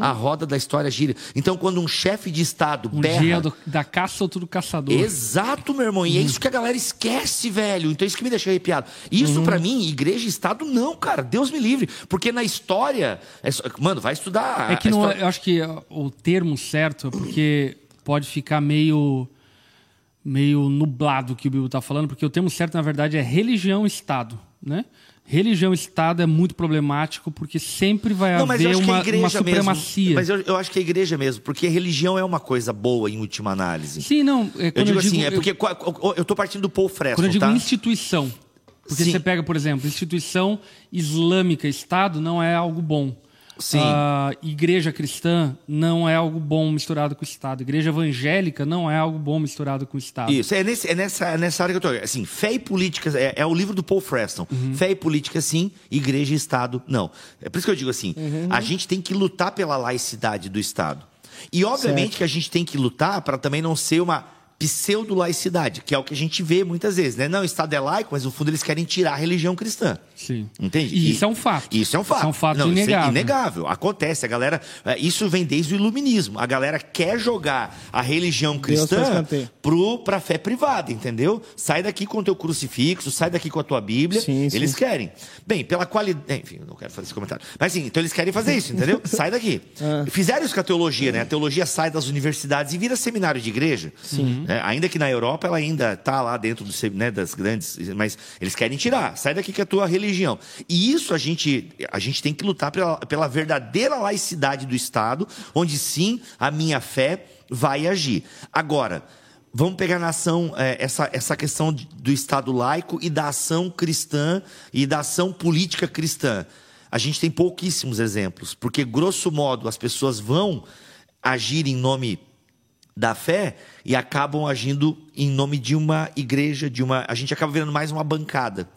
A roda da história gira. Então, quando um chefe de Estado Um berra... dia do- da caça, outro do caçador. Exato, meu irmão. E é isso que a galera esquece, velho. Então, isso que me deixa arrepiado. Isso, pra mim, igreja e Estado, não, cara. Deus me livre. Porque na história... é só- Mano, vai estudar... É que não, história- eu acho que o termo certo é porque pode ficar meio meio nublado o que o Bibo está falando, porque o termo certo, na verdade, é religião-estado, né? Religião Estado é muito problemático porque sempre vai Não, haver a uma, uma supremacia. mesmo. Mas eu, eu acho que a igreja mesmo, porque religião é uma coisa boa em última análise. Sim, não. É, eu digo eu digo assim, é porque eu tô partindo do Paul Freston, Quando eu digo tá? instituição, porque Sim. você pega, por exemplo, instituição islâmica, Estado, não é algo bom. Sim. Ah, igreja cristã não é algo bom misturado com o Estado. Igreja evangélica não é algo bom misturado com o Estado. Isso, é, nesse- é nessa, é nessa área que eu tô. Assim, fé e política, é, é o livro do Paul Freston. Uhum. Fé e política, sim, igreja e Estado, não. É por isso que eu digo assim, Uhum. a gente tem que lutar pela laicidade do Estado. E obviamente Certo. que a gente tem que lutar para também não ser uma pseudo-laicidade, que é o que a gente vê muitas vezes, né? Não, o Estado é laico, mas no fundo eles querem tirar a religião cristã. Sim. Entende? E isso é um fato. Isso é um fato. Isso é um fato Não, isso inegável. é inegável. Acontece. A galera. é, Isso vem desde o iluminismo. A galera quer jogar a religião cristã pro, pra fé privada, entendeu? Sai daqui com o teu crucifixo, sai daqui com a tua Bíblia. Sim, sim. eles querem. Bem, pela qualidade. Enfim, não quero fazer esse comentário. Mas sim, então eles querem fazer isso, entendeu? sai daqui. Ah. Fizeram isso com a teologia, né? A teologia sai das universidades e vira seminário de igreja. Sim. Ainda que na Europa ela ainda tá lá dentro do, né, das grandes. Mas eles querem tirar. Sai daqui com a tua religião. E isso a gente, a gente tem que lutar pela, pela verdadeira laicidade do Estado, onde sim a minha fé vai agir. Agora. Vamos pegar na ação eh, essa, essa questão do Estado laico e da ação cristã e da ação política cristã. A gente tem pouquíssimos exemplos, porque, grosso modo, as pessoas vão agir em nome da fé e acabam agindo em nome de uma igreja, de uma. A gente acaba virando mais uma bancada.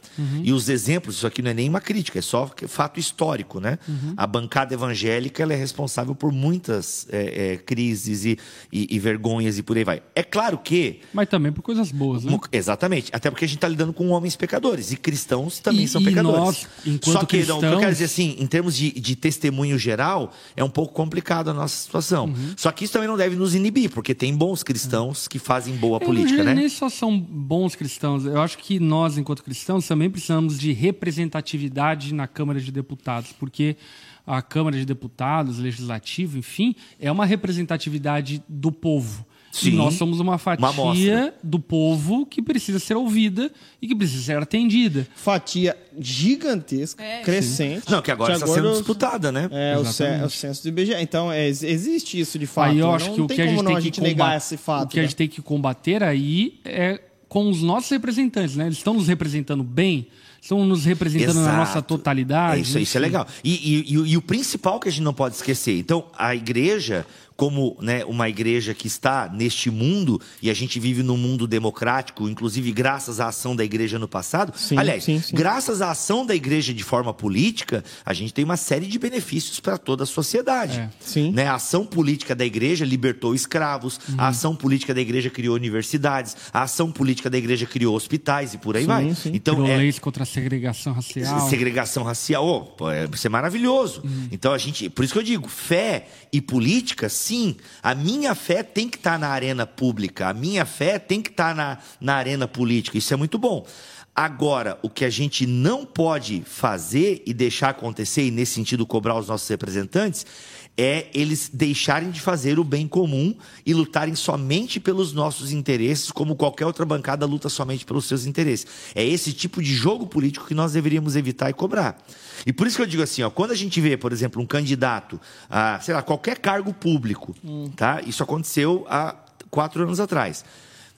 E os exemplos, isso aqui não é nem uma crítica, é só fato histórico, né? A bancada evangélica ela é responsável por muitas é, é, crises e, e- e vergonhas e por aí vai. É claro que. Mas também por coisas boas, né? Exatamente. Até porque a gente está lidando com homens pecadores. E cristãos também E- são pecadores. nós, enquanto Só que, não, o que eu cristãos- quero dizer assim, em termos de, de testemunho geral, é um pouco complicado a nossa situação. Uhum. Só que isso também não deve nos inibir, porque tem bons cristãos que fazem boa Eu política, né? Nem só são bons cristãos. Eu acho que nós, enquanto cristãos, também precisamos de representatividade na Câmara de Deputados, porque a Câmara de Deputados, Legislativo, enfim, é uma representatividade do povo. Sim. E nós somos uma fatia amostra. do povo que precisa ser ouvida e que precisa ser atendida. Fatia gigantesca, É. crescente. Não, que agora está sendo os- disputada, né? É, o, o censo do IBGE. Então, é, ex- existe isso de fato. aí eu né? acho não que o tem que a como gente não tem a que gente negar combater, esse fato. o que a né? gente tem que combater aí é com os nossos representantes, né? Eles estão nos representando bem, estão nos representando na nossa Exato. totalidade. É isso, isso é legal. E, e- e o- e o principal que a gente não pode esquecer, então, a igreja, como né, uma igreja que está neste mundo, e a gente vive num mundo democrático, inclusive graças à ação da igreja no passado. Sim, aliás, sim, sim. graças à ação da igreja de forma política, a gente tem uma série de benefícios para toda a sociedade. É. Sim. Né? A ação política da igreja libertou escravos, Uhum. a ação política da igreja criou universidades, a ação política da igreja criou hospitais e por aí Sim, vai. sim. Então, Criou é, leis contra a segregação racial. segregação racial, oh, é, isso é maravilhoso. Então a gente, por isso que eu digo, fé e política, sim. A minha fé tem que estar na arena pública, a minha fé tem que estar na, na arena política. Isso é muito bom. Agora, o que a gente não pode fazer e deixar acontecer, e nesse sentido cobrar os nossos representantes, é eles deixarem de fazer o bem comum e lutarem somente pelos nossos interesses, como qualquer outra bancada luta somente pelos seus interesses. É esse tipo de jogo político que nós deveríamos evitar e cobrar. E por isso que eu digo assim, ó, quando a gente vê, por exemplo, um candidato a, sei lá, qualquer cargo público, tá? Isso aconteceu há quatro anos atrás.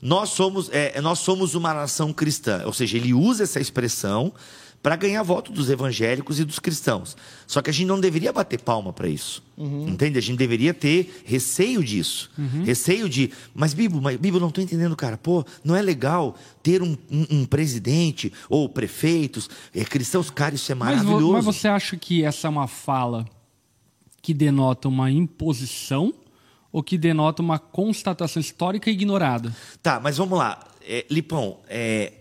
Nós somos, é, nós somos uma nação cristã, ou seja, ele usa essa expressão para ganhar voto dos evangélicos e dos cristãos. Só que a gente não deveria bater palma para isso. Entende? A gente deveria ter receio disso. Receio de. Mas, Bibo, mas, Bibo, não estou entendendo, cara. Pô, não é legal ter um, um- um presidente ou prefeitos é, cristãos. Cara, isso é Mas, maravilhoso. mas você acha que essa é uma fala que denota uma imposição ou que denota uma constatação histórica ignorada? Tá, mas vamos lá. É, Lipão, é,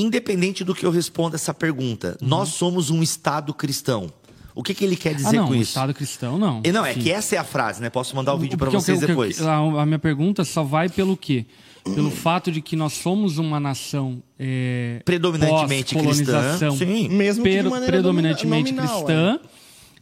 independente do que eu responda essa pergunta, nós somos um Estado cristão. O que, que ele quer dizer ah, não, com isso? Estado cristão não. E Não, é Enfim. que essa é a frase, né? Posso mandar o vídeo para vocês que- o que- depois. A, a minha pergunta só vai pelo quê? Pelo fato de que nós somos uma nação é, Predominantemente cristã, sim. Mesmo que de predominantemente nominal, cristã,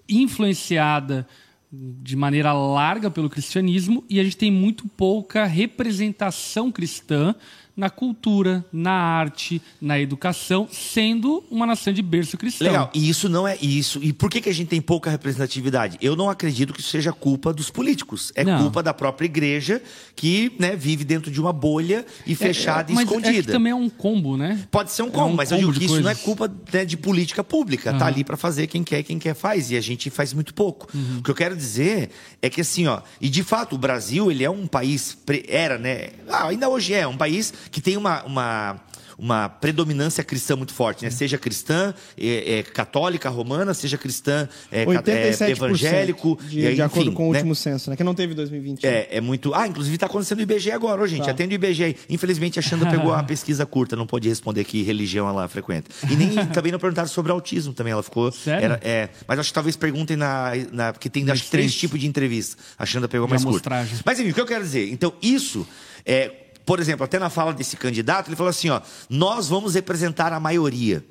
influenciada de maneira larga pelo cristianismo, e a gente tem muito pouca representação cristã na cultura, na arte, na educação, sendo uma nação de berço cristão. Legal. E isso não é isso. E por que, que a gente tem pouca representatividade? Eu não acredito que isso seja culpa dos políticos. É Não. culpa da própria igreja que né, vive dentro de uma bolha e fechada É, e mas escondida. É que também é um combo, né? Pode ser um É combo, um mas eu combo digo de que isso não é coisas. culpa né, de política pública. Tá ali para fazer quem quer, quem quer faz. E a gente faz muito pouco. Uhum. O que eu quero dizer é que assim, ó, e de fato o Brasil, ele é um país, pre- era, né? Ah, ainda hoje é, um país que tem uma. uma uma predominância cristã muito forte, né? Seja cristã, é, é, católica, romana, seja cristã, é, é, 87% evangélico, de, e aí, de acordo enfim, com o né? último censo, né? Que não teve em 2020. né? É, é muito. Ah, inclusive está acontecendo o IBGE agora, ô, gente. Tá. Atende o IBGE. Infelizmente, a Xanda pegou a pesquisa curta, não pôde responder que religião ela frequenta. E nem também não perguntaram sobre autismo também. Ela ficou. Sério? era- é, mas acho que talvez perguntem na. na porque tem acho três tipos de entrevista. A Xanda pegou De mais curta. Mas enfim, o que eu quero dizer? Então, isso. É, por exemplo, até na fala desse candidato, ele falou assim: ó, nós vamos representar a maioria.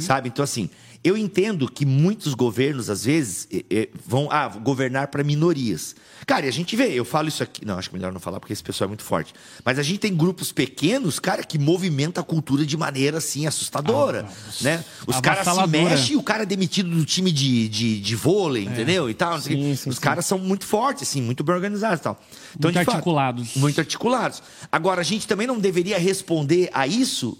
Sabe? Então, assim, eu entendo que muitos governos, às vezes, vão ah, governar para minorias. Cara, e a gente vê, eu falo isso aqui. Não, acho melhor não falar porque esse pessoal é muito forte. Mas a gente tem grupos pequenos, cara, que movimenta a cultura de maneira assim assustadora. né? Os caras se mexem e o cara é demitido do time de, de, de vôlei, entendeu? E tal. Sim, sim, Os caras são muito fortes, assim, muito bem organizados e tal. Então, Muito fato, articulados. muito articulados. Agora, a gente também não deveria responder a isso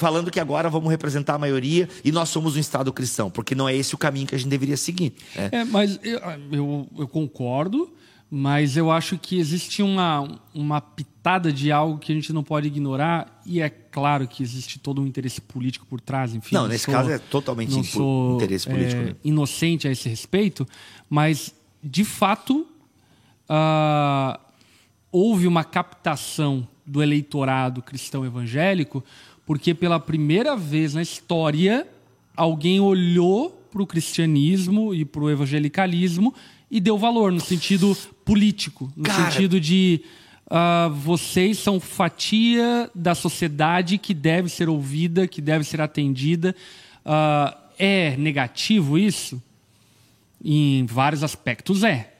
falando que agora vamos representar a maioria e nós somos um Estado cristão, porque não é esse o caminho que a gente deveria seguir. É. É, mas eu, eu, eu concordo, mas eu acho que existe uma, uma pitada de algo que a gente não pode ignorar, e é claro que existe todo um interesse político por trás, enfim. Não, nesse caso é totalmente não sou, interesse político, é, né? inocente a esse respeito, mas, de fato, ah, houve uma captação do eleitorado cristão evangélico, porque pela primeira vez na história alguém olhou para o cristianismo e para o evangelicalismo e deu valor no sentido político, no Cara. sentido de ah, vocês são fatia da sociedade que deve ser ouvida, que deve ser atendida. Ah, é negativo isso? Em vários aspectos é.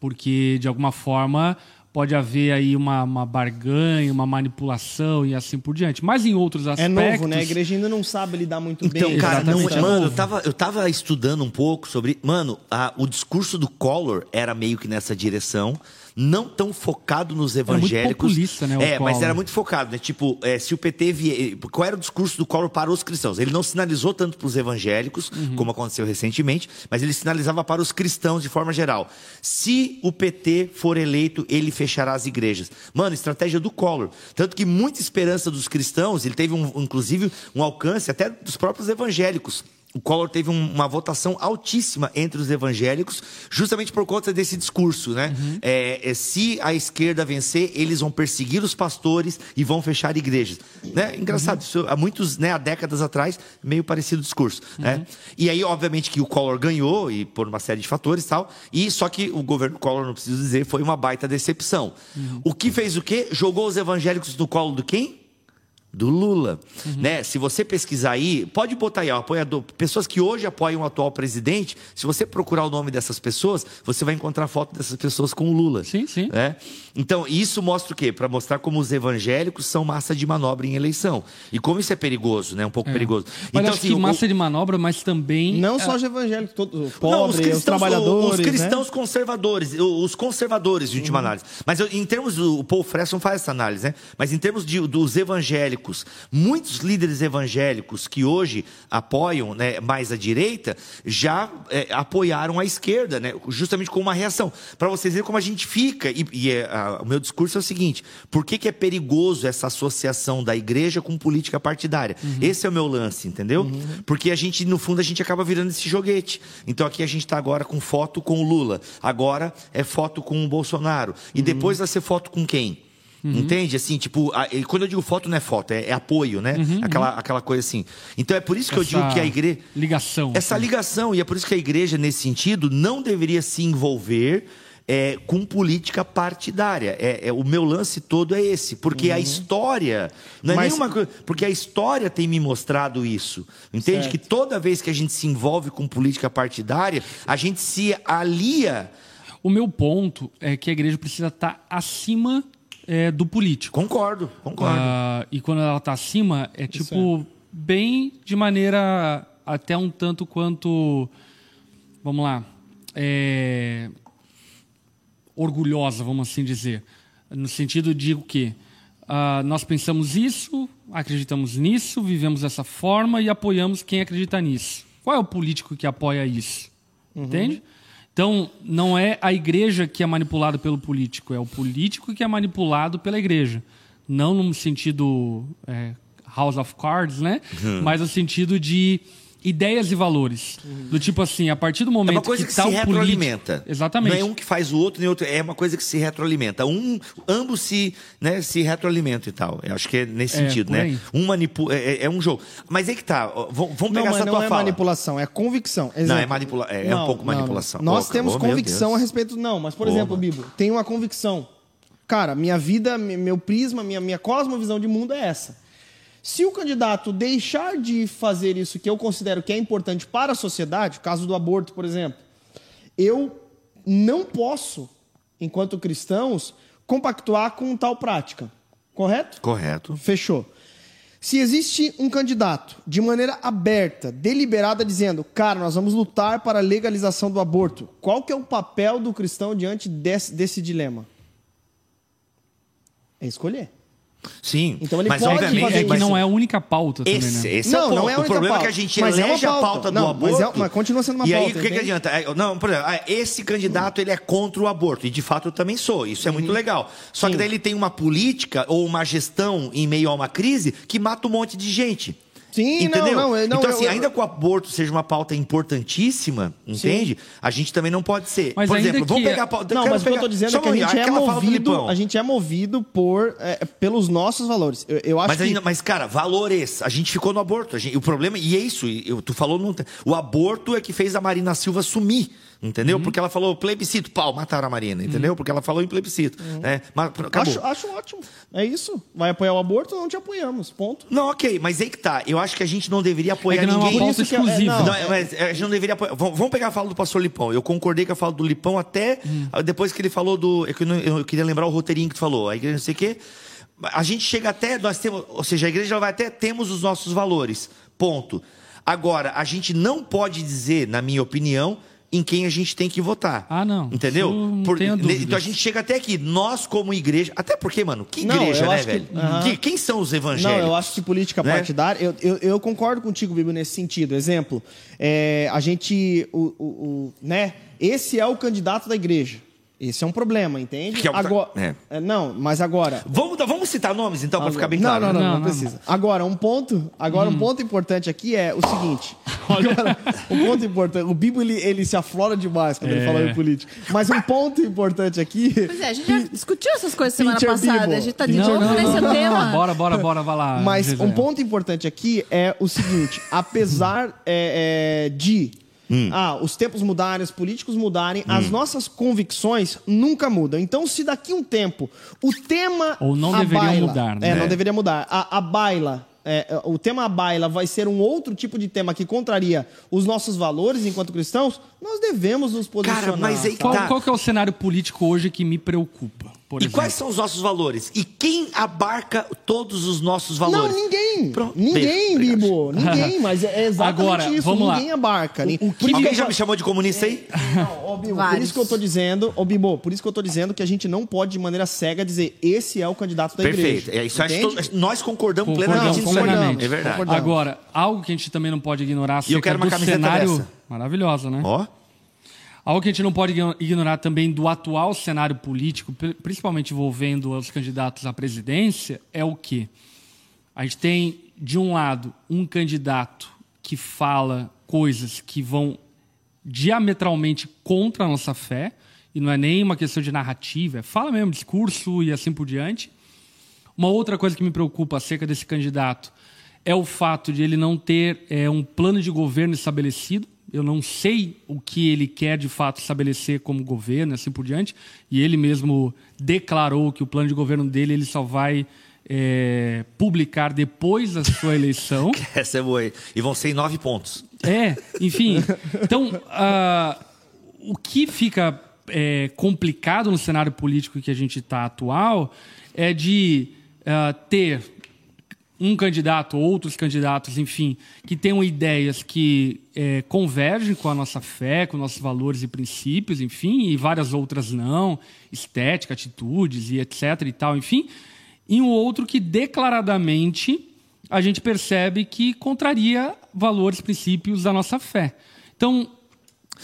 Porque, de alguma forma, pode haver aí uma, uma barganha, uma manipulação e assim por diante. Mas em outros É aspectos. novo, né? A igreja ainda não sabe lidar muito Então, bem. cara, não, mano, eu tava, eu tava estudando um pouco sobre. Mano, a- o discurso do Collor era meio que nessa direção. Não tão focado nos muito evangélicos. populista, né, o É, mas era muito focado, né? Tipo, é, se o PT vier. Qual era o discurso do Collor para os cristãos? Ele não sinalizou tanto para os evangélicos, Uhum. como aconteceu recentemente, mas ele sinalizava para os cristãos de forma geral. Se o PT for eleito, ele fechará as igrejas. Mano, estratégia do Collor. Tanto que muita esperança dos cristãos, ele teve, um, inclusive, um alcance até dos próprios evangélicos. O Collor teve um- uma votação altíssima entre os evangélicos, justamente por conta desse discurso, né? É, é, se a esquerda vencer, eles vão perseguir os pastores e vão fechar igrejas. Né? Engraçado, isso, há muitos, né, há décadas atrás, meio parecido o discurso. Né? E aí, obviamente, que o Collor ganhou, e por uma série de fatores e tal, e só que o governo Collor, não preciso dizer, foi uma baita decepção. O que fez o quê? Jogou os evangélicos no colo do quem? Do Lula, né? Se você pesquisar aí, pode botar aí, ó, apoiador, pessoas que hoje apoiam o atual presidente, se você procurar o nome dessas pessoas, você vai encontrar foto dessas pessoas com o Lula. Sim, sim. né? Então, isso mostra o quê? Para mostrar como os evangélicos são massa de manobra em eleição. E como isso é perigoso, né? Um pouco perigoso. Mas então, acho assim, que o- massa de manobra, mas também. Não ah, só os evangélicos, todos os não, pobres, os, trabalhadores. Os né? cristãos conservadores, os conservadores, de última Uhum. análise. Mas eu- em termos do. O Paul Fresson faz essa análise, né? Mas em termos de- dos evangélicos, muitos líderes evangélicos que hoje apoiam né, mais a direita já é, apoiaram a esquerda, né? Justamente com uma reação. Para vocês verem como a gente fica. E, e, é, a- o meu discurso é o seguinte: por que, que é perigoso essa associação da igreja com política partidária? Esse é o meu lance, entendeu? Porque a gente, no fundo, a gente acaba virando esse joguete. Então aqui a gente está agora com foto com o Lula, agora é foto com o Bolsonaro. E depois vai ser foto com quem? Entende? Assim, tipo, a- e quando eu digo foto, não é foto, é, é apoio, né? Aquela, aquela coisa assim. Então é por isso que eu digo essa que a igreja. Ligação. Essa ligação, e é por isso que a igreja, nesse sentido, não deveria se envolver é, com política partidária. É, é- o meu lance todo é esse. Porque a história. Não é Mas- nenhuma coisa. Porque a história tem me mostrado isso. Entende? Certo. Que toda vez que a gente se envolve com política partidária, a gente se alia. O meu ponto é que a igreja precisa estar acima é, do político. Concordo, concordo. Ah, e quando ela está acima, é tipo bem de maneira até um tanto quanto. Vamos lá. é, orgulhosa, vamos assim dizer. No sentido de o quê? Ah, nós pensamos isso, acreditamos nisso, vivemos dessa forma e apoiamos quem acredita nisso. Qual é o político que apoia isso? Entende? Então, não é a igreja que é manipulada pelo político, é o político que é manipulado pela igreja. Não no sentido é, House of Cards, né? Mas no sentido de ideias e valores. Do tipo assim, a partir do É momento uma coisa que, tá se o político- retroalimenta. Exatamente. Não é um que faz o outro, nem outro. É uma coisa que se retroalimenta. Um, ambos se, né, se retroalimentam e tal. Eu acho que é nesse É, sentido, né? aí. Um manipula. É, é- é um jogo. Mas é que tá. Vamos Não, pegar mas essa não tua é fala. manipulação, é convicção. Não, Exemplo. é manipula- é- é um pouco manipulação. Nós Oh, temos oh, convicção a respeito. Não, mas por Oh, exemplo, mano. Bibo, tem uma convicção. Cara, minha vida, meu prisma, minha, minha cosmovisão de mundo é essa. Se o candidato deixar de fazer isso que eu considero que é importante para a sociedade, o caso do aborto, por exemplo, eu não posso, enquanto cristãos, compactuar com tal prática. Correto? Correto. Fechou. Se existe um candidato de maneira aberta, deliberada, dizendo, cara, nós vamos lutar para a legalização do aborto, qual que é o papel do cristão diante desse, desse dilema? É escolher. Sim. Então ele mas pode obviamente, fazer É que mas não é a única pauta também, Esse, né? esse é o Não, ponto. não é a o única problema é pauta. que a gente Mas é elege a pauta. pauta do Não, mas é- aborto. mas continua sendo uma e aí, pauta, o que, que adianta? É, Não, por exemplo, ah, esse candidato ele é contra o aborto. E de fato eu também sou. Isso é muito legal. Só que Uhum. Sim. daí ele tem uma política ou uma gestão em meio a uma crise que mata um monte de gente. Sim, não, Entendeu? não, eu- não, então, eu- assim, eu- ainda que o aborto seja uma pauta importantíssima, entende? A gente também não pode ser. Mas por exemplo, vamos pegar a pauta. Não, mas o que eu pegar- tô dizendo só é que a gente é movido, a gente é movido por, é, pelos nossos valores. Eu, eu acho Mas, que... ainda, mas, cara, valores. A gente ficou no aborto. A gente- o problema, e é isso, eu, tu falou, não, o aborto é que fez a Marina Silva sumir. Entendeu? Uhum. Porque ela falou plebiscito, pau, mataram a Marina, entendeu? Porque ela falou em plebiscito. Né? Mas. Acho, acho ótimo. É isso. Vai apoiar o aborto não te apoiamos. Ponto. Não, ok, mas aí que tá. Eu acho que a gente não deveria apoiar É não é uma ninguém. isso que é- é, exclusiva. não, Não, é, mas a gente não deveria apoiar. Vamos pegar a fala do pastor Lipão. Eu concordei com a fala do Lipão até ah, depois que ele falou do. é Eu, não- eu queria lembrar o roteirinho que tu falou. A igreja não sei o quê. A gente chega até. Nós temos, ou seja, a igreja vai até temos os nossos valores. Ponto. Agora, a gente não pode dizer, na minha opinião, em quem a gente tem que votar. Ah, não. Entendeu? Não tenho ne- dúvidas. então a gente chega até aqui, nós como igreja. Até porque, mano, que Não, igreja, eu né, acho que- velho? Aham. Que- quem são os Não, evangélicos? eu acho que política Né? partidária. Eu, eu, eu concordo contigo, Bíblia, nesse sentido. Exemplo, é, a gente. O, o, o- né? Esse é o candidato da igreja. Esse é um problema, entende? Que é o- agora, é. é, não, mas agora. Vamos, vamos citar nomes, então, para ficar bem claro. não, não, Não, não, não, precisa. Agora, um ponto, agora um ponto importante aqui é o seguinte. Agora, um ponto importante. O Bibo ele, ele se aflora demais quando ele É. fala em política. Mas um ponto importante aqui. Pois é, a gente já discutiu essas coisas semana passada. Bibo. A gente tá de Não, novo não, nesse não, tema. Bora, bora, bora, vai lá. Mas José. um ponto importante aqui é o seguinte: apesar é, é, de Hum. ah, os tempos mudarem, os políticos mudarem, as nossas convicções nunca mudam. Então, se daqui um tempo o tema. Ou não a deveriam baila- mudar, né? É, não deveria mudar. A, a baila. É, o tema a baila vai ser um outro tipo de tema que contraria os nossos valores enquanto cristãos, nós devemos nos posicionar. Cara, mas aí Qual, tá. qual que é o cenário político hoje que me preocupa, por E exemplo? quais são os nossos valores? E quem abarca todos os nossos Não, valores? ninguém. Pronto. Ninguém, Beijo, Bibo. Ninguém, mas é exatamente Agora, isso. vamos lá. ninguém abarca. Isso Alguém que eu já me chamou de comunista aí? Não, ô, Bibo, por isso que eu tô dizendo, ô Bibo, por isso que eu tô dizendo que a gente não pode de maneira cega dizer esse é o candidato da Perfeito. igreja. É isso, Entende? todos- nós concordamos Concordamos plenamente É verdade. Concordamos. Agora, algo que a gente também não pode ignorar acerca eu quero uma do cenário... dessa. Maravilhosa, né? Ó, Algo que a gente não pode igno- ignorar também do atual cenário político, pri- principalmente envolvendo os candidatos à presidência, é o quê? A gente tem, de um lado, um candidato que fala coisas que vão diametralmente contra a nossa fé, e não é nem uma questão de narrativa, é fala mesmo, discurso e assim por diante. Uma outra coisa que me preocupa acerca desse candidato é o fato de ele não ter é, um plano de governo estabelecido. Eu não sei o que ele quer de fato estabelecer como governo, e assim por diante. E ele mesmo declarou que o plano de governo dele ele só vai é, publicar depois da sua eleição. essa é boa. E vão ser em nove pontos. É, enfim. Então, ah, o que fica é, complicado no cenário político que a gente está atual é de uh, ter um candidato, outros candidatos, enfim, que tenham ideias que é, convergem com a nossa fé, com nossos valores e princípios, enfim, e várias outras não, estética, atitudes e etc e tal, enfim, e um outro que declaradamente a gente percebe que contraria valores, princípios da nossa fé. Então,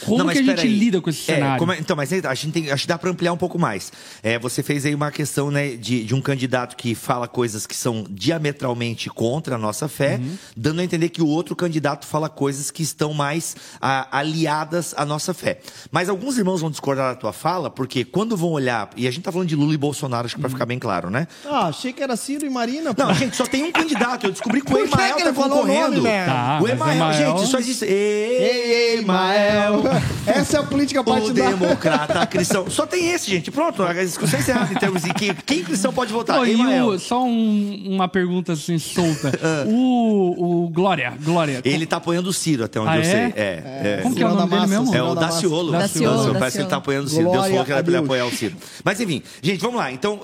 como Não, que a gente peraí. lida com esse É, cenário? como é- então, mas a gente tem, acho que dá para ampliar um pouco mais. É, você fez aí uma questão né, de, de um candidato que fala coisas que são diametralmente contra a nossa fé, Uhum. dando a entender que o outro candidato fala coisas que estão mais ah, aliadas à nossa fé. Mas alguns irmãos vão discordar da tua fala, porque quando vão olhar, e a gente tá falando de Lula e Bolsonaro, acho que para Uhum. ficar bem claro, né? Ah, achei que era Ciro e Marina. pô. Não, gente, só tem um candidato. Eu descobri que o Emael que tá ele falou o nome, concorrendo. velho? Tá, o Emael, Emael- gente, só existe. Ei, Ei, ei, Mael. Essa é a política O partidária. democrata cristão. Só tem esse, gente. Pronto, a discussão é encerrada em termos de quem, quem cristão pode votar. Pô, Emael. o- só um- uma pergunta assim solta. o, o Glória, Glória. Ele tá apoiando o Ciro, até onde Ah, eu é? sei. É, é. Como que é o nome da dele mesmo? É o da Massa. Daciolo. Daciolo, Parece que Daciolo. ele tá apoiando o Ciro. Deus Glória falou que era pra ele Deus. apoiar o Ciro. Mas enfim, gente, vamos lá. Então,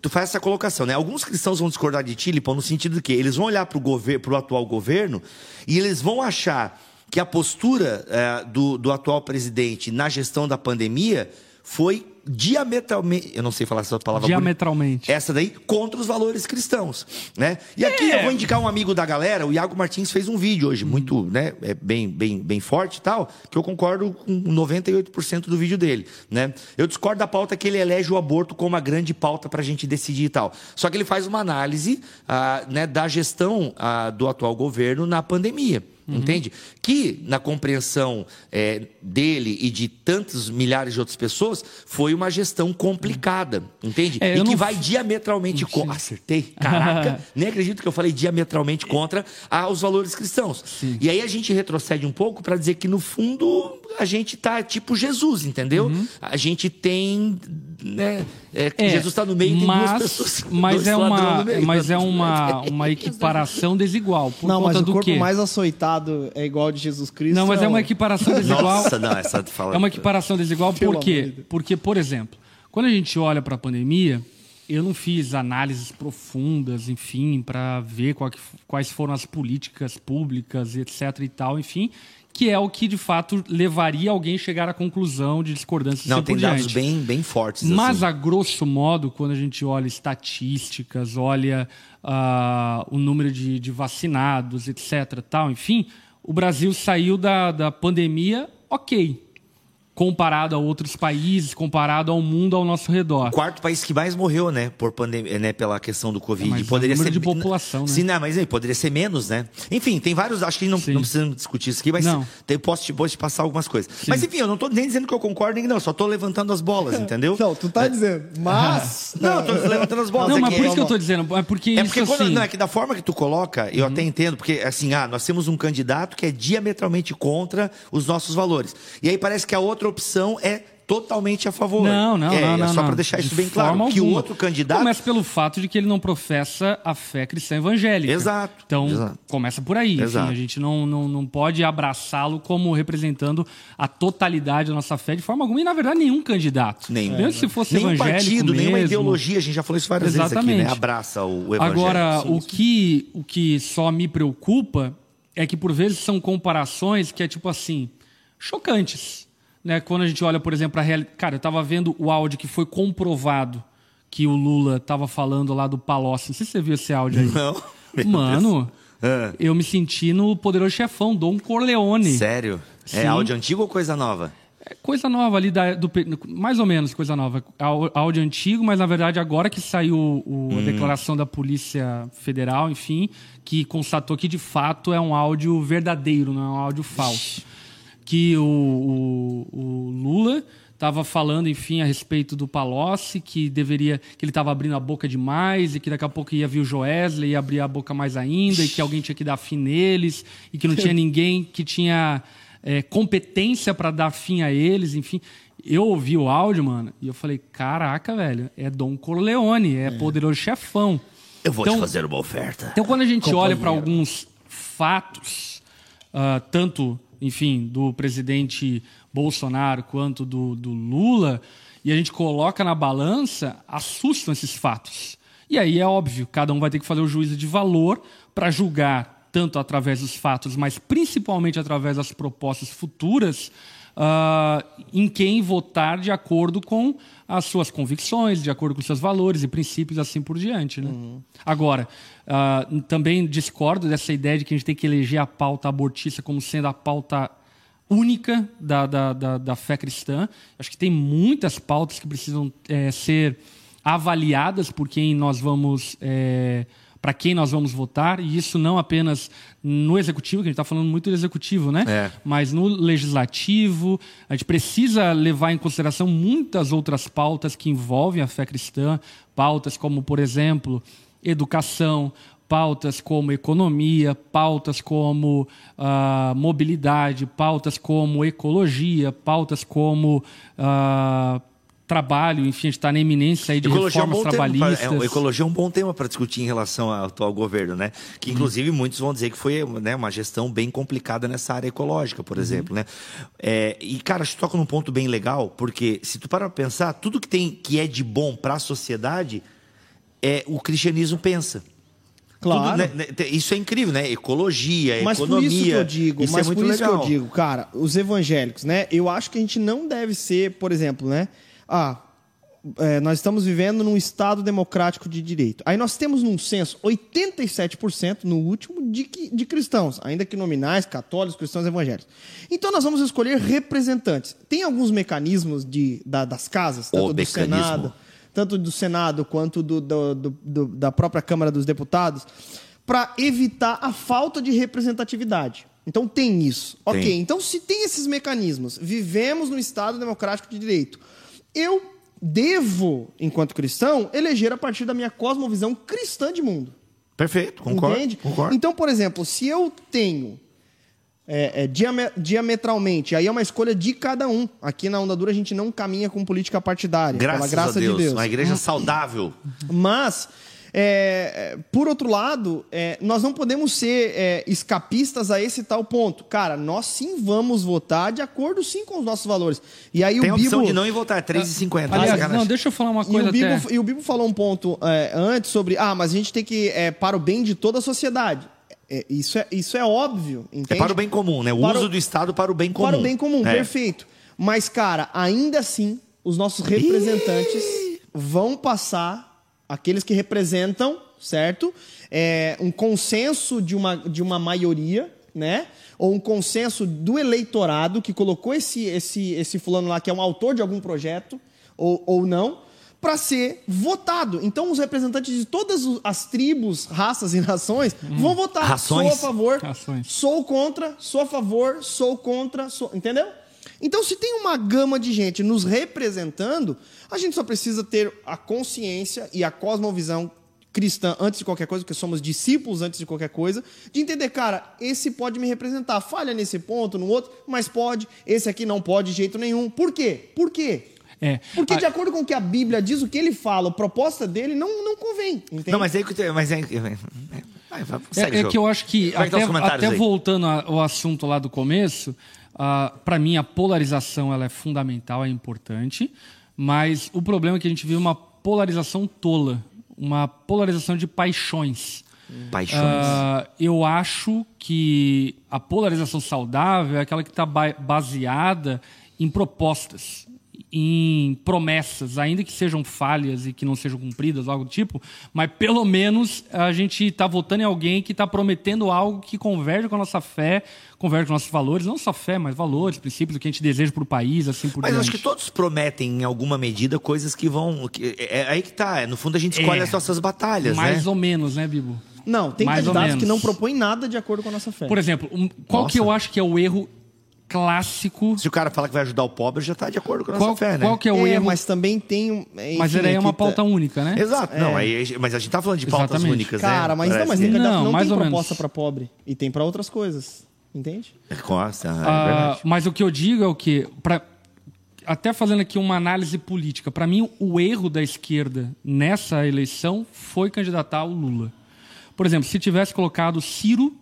tu faz essa colocação, né? Alguns cristãos vão discordar de ti, Lipão, no sentido de que eles vão olhar pro, gover pro atual governo e eles vão achar que a postura eh, do, do atual presidente na gestão da pandemia foi diametralmente. Eu não sei falar essa palavra bonita. Diametralmente. Essa daí, contra os valores cristãos, né? E aqui É. eu vou indicar um amigo da galera, o Iago Martins fez um vídeo hoje, muito, né, é bem, bem, bem forte e tal, que eu concordo com 98% do vídeo dele, né? Eu discordo da pauta que ele elege o aborto como a grande pauta pra gente decidir e tal. Só que ele faz uma análise, ah, né, da gestão ah, do atual governo na pandemia. Uhum. Entende? Que, na compreensão é, dele e de tantos milhares de outras pessoas, foi uma gestão complicada. Entende? É, e que não- vai diametralmente contra. Acertei. Caraca, nem acredito que eu falei diametralmente contra aos valores cristãos. E aí a gente retrocede um pouco para dizer que, no fundo, a gente tá tipo Jesus, entendeu? A gente tem. Né, é, que. É, Jesus está no meio e tem duas mas, pessoas. Mas dois é ladrões uma, no meio. mas é uma, uma equiparação desigual. Por Não, conta mas o do corpo quê? mais açoitado é igual ao de Jesus Cristo. Não, mas é uma o- equiparação desigual. Nossa, não, essa fala. É uma equiparação desigual Pelo por quê? de. Porque, por exemplo, quando a gente olha para a pandemia, eu não fiz análises profundas, enfim, para ver qual que- quais foram as políticas públicas, etc e tal, enfim, que é o que de fato levaria alguém a chegar à conclusão de discordância Não, assim tem dados bem, bem fortes. Mas, assim. a grosso modo, quando a gente olha estatísticas, olha ah, o número de, de vacinados, etc., tal, enfim, o Brasil saiu da, da pandemia ok, comparado a outros países, comparado ao mundo ao nosso redor. O quarto país que mais morreu, né, por pandemia, né, pela questão do Covid. Mas é o poderia número ser de população, né? Sim, não, mas aí, poderia ser menos, né? Enfim, tem vários, acho que não, Sim. não precisamos discutir isso aqui, mas Não. tem, posso, te, posso te passar algumas coisas. Mas enfim, eu não tô nem dizendo que eu concordo, nem não, só tô levantando as bolas, entendeu? Não, tu tá dizendo. Mas. Não, eu tô levantando as bolas. Não, é mas que- por isso que eu tô dizendo, é porque É isso porque quando, assim... não, é que da forma que tu coloca, eu até entendo, porque assim, ah, nós temos um candidato que é diametralmente contra os nossos valores. E aí parece que a outra opção é totalmente a favor. Não, não, é, não, não. É só para deixar isso De bem claro, forma que o alguma. outro candidato Começa pelo fato de que ele não professa a fé cristã evangélica. Exato, Então, exato. começa por aí. Enfim, Exato. a gente não, não, não pode abraçá-lo como representando a totalidade da nossa fé de forma alguma. E, na verdade, nenhum candidato. Nenhum. Mesmo se fosse nenhum evangélico partido, nenhuma mesmo. ideologia, a gente já falou isso várias vezes aqui, Exatamente. né? Abraça o, o evangelho. Agora, Sim, o sim. que, o que só me preocupa é que, por vezes, são comparações que é tipo assim, chocantes. Né? Quando a gente olha, por exemplo, a realidade. Cara, eu estava vendo o áudio que foi comprovado que o Lula estava falando lá do Palocci. Não sei se você viu esse áudio aí. Não. Mano, Ah. eu me senti no poderoso chefão, Dom Corleone. Sério? É Sim. áudio antigo ou coisa nova? É coisa nova ali, da, do, mais ou menos coisa nova. Áudio antigo, mas na verdade agora que saiu o- Hum. a declaração da Polícia Federal, enfim, que constatou que de fato é um áudio verdadeiro, não é um áudio falso. Que o, o- o Lula estava falando, enfim, a respeito do Palocci, que deveria, que ele estava abrindo a boca demais e que daqui a pouco ia vir o Joesley e abrir a boca mais ainda e que alguém tinha que dar fim neles e que não tinha ninguém que tinha é, competência para dar fim a eles, enfim. Eu ouvi o áudio, mano, e eu falei, caraca, velho, é Dom Corleone, é, poderoso chefão. Eu vou Então- te fazer uma oferta. Então, quando a gente olha para alguns fatos, ah, tanto, enfim, do presidente Bolsonaro quanto do, do Lula, e a gente coloca na balança, assustam esses fatos. E aí é óbvio, cada um vai ter que fazer o juízo de valor para julgar, tanto através dos fatos, mas principalmente através das propostas futuras, uh, em quem votar de acordo com as suas convicções, de acordo com seus valores e princípios, assim por diante. Né? Uhum. Agora, uh, também discordo dessa ideia de que a gente tem que eleger a pauta abortista como sendo a pauta única da, da, da, da fé cristã. Acho que tem muitas pautas que precisam é, ser avaliadas por quem nós vamos. É, para quem nós vamos votar, e isso não apenas no executivo, que a gente está falando muito do executivo, né? É. Mas no legislativo, a gente precisa levar em consideração muitas outras pautas que envolvem a fé cristã, pautas como, por exemplo, educação, pautas como economia, pautas como uh, mobilidade, pautas como ecologia, pautas como uh, trabalho, enfim, a gente está na iminência aí de ecologia reformas é um trabalhistas. Tema, é, ecologia é um bom tema para discutir em relação ao atual governo, né? Que inclusive uhum. muitos vão dizer que foi né, uma gestão bem complicada nessa área ecológica, por uhum. exemplo, né? É, e cara, acho que toca num ponto bem legal, porque se tu parar para pensar, tudo que tem que é de bom para a sociedade, é o cristianismo pensa. Claro. Tudo, né, né isso é incrível, né? Ecologia, mas economia. Mas por isso que eu digo, isso é mas é por isso legal. que eu digo, cara, os evangélicos, né? Eu acho que a gente não deve ser, por exemplo, né? Ah, é, nós estamos vivendo num Estado democrático de direito. Aí nós temos num censo 87% no último de, de cristãos, ainda que nominais, católicos, cristãos evangélicos. Então nós vamos escolher representantes. Tem alguns mecanismos de, da, das casas, tanto o do mecanismo. Senado, tanto do Senado quanto do, do, do, da própria Câmara dos Deputados, para evitar a falta de representatividade. Então tem isso. Tem. Ok, então se tem esses mecanismos, vivemos no Estado democrático de direito eu devo, enquanto cristão, eleger a partir da minha cosmovisão cristã de mundo. Perfeito, concordo. Entende? Concordo. Então, por exemplo, se eu tenho é, é, diametralmente, aí é uma escolha de cada um. Aqui na Onda Dura a gente não caminha com política partidária, Graças pela graça a Deus, de Deus. Uma igreja saudável. Mas é, é, por outro lado, é, nós não podemos ser é, escapistas a esse tal ponto. Cara, nós sim vamos votar de acordo sim com os nossos valores. E aí Tem o a opção de não ir votar, 3,50. Aliás, não, deixa eu falar uma coisa e o Bibo, até... E o Bibo falou um ponto é, antes sobre, ah, mas a gente tem que, é, para o bem de toda a sociedade. isso, é, isso é óbvio, entende? É para o bem comum, né? O para uso o... do Estado para o bem comum. Para o bem comum, perfeito. Mas, cara, ainda assim, os nossos representantes vão passar aqueles que representam, certo? É, um consenso de uma, de uma maioria, né? Ou um consenso do eleitorado que colocou esse, esse, esse fulano lá, que é um autor de algum projeto, ou, ou não, para ser votado. Então, os representantes de todas as tribos, raças e nações hum. vão votar. Rações. Sou a favor, Rações. sou contra, sou a favor, sou contra, sou... entendeu? Então, se tem uma gama de gente nos representando, a gente só precisa ter a consciência e a cosmovisão cristã antes de qualquer coisa, porque somos discípulos antes de qualquer coisa, de entender, cara, esse pode me representar. Falha nesse ponto, no outro, mas pode. Esse aqui não pode de jeito nenhum. Por quê? Por quê? É. Porque, a... de acordo com o que a Bíblia diz, o que ele fala, a proposta dele não, não convem. Entende? Não, mas aí. Mas é, é, é que eu acho que, até, até voltando ao assunto lá do começo, Uh, ah, para mim, a polarização ela é fundamental, é importante, mas o problema é que a gente vive uma polarização tola, uma polarização de paixões. Paixões. Uh, eu acho que a polarização saudável é aquela que está baseada em propostas em promessas, ainda que sejam falhas e que não sejam cumpridas, algo do tipo, mas pelo menos a gente está votando em alguém que está prometendo algo que converge com a nossa fé, converge com nossos valores, não só fé, mas valores, princípios, o que a gente deseja para o país, assim por Mas diante. acho que todos prometem, em alguma medida, coisas que vão. Que, é, é aí que tá. É, no fundo, a gente escolhe é, as nossas batalhas. Mais né? ou menos, né, Bibo? Não, tem mais candidatos que não propõem nada de acordo com a nossa fé. Por exemplo, um, qual Nossa. que eu acho que é o erro clássico. Se o cara fala que vai ajudar o pobre, já está de acordo com a qual, nossa fé, né? Qual que é o é, erro? Mas também tem. Enfim, mas aí é uma pauta tá... única, né? Exato. É. Não, aí, mas a gente tá falando de pautas Exatamente. únicas, cara, né? Cara, mas não, mas tem não, não tem proposta para pobre. E tem para outras coisas. Entende? Nossa, é ah, mas o que eu digo é o que. Pra, até fazendo aqui uma análise política, para mim o erro da esquerda nessa eleição foi candidatar o Lula. Por exemplo, se tivesse colocado Ciro,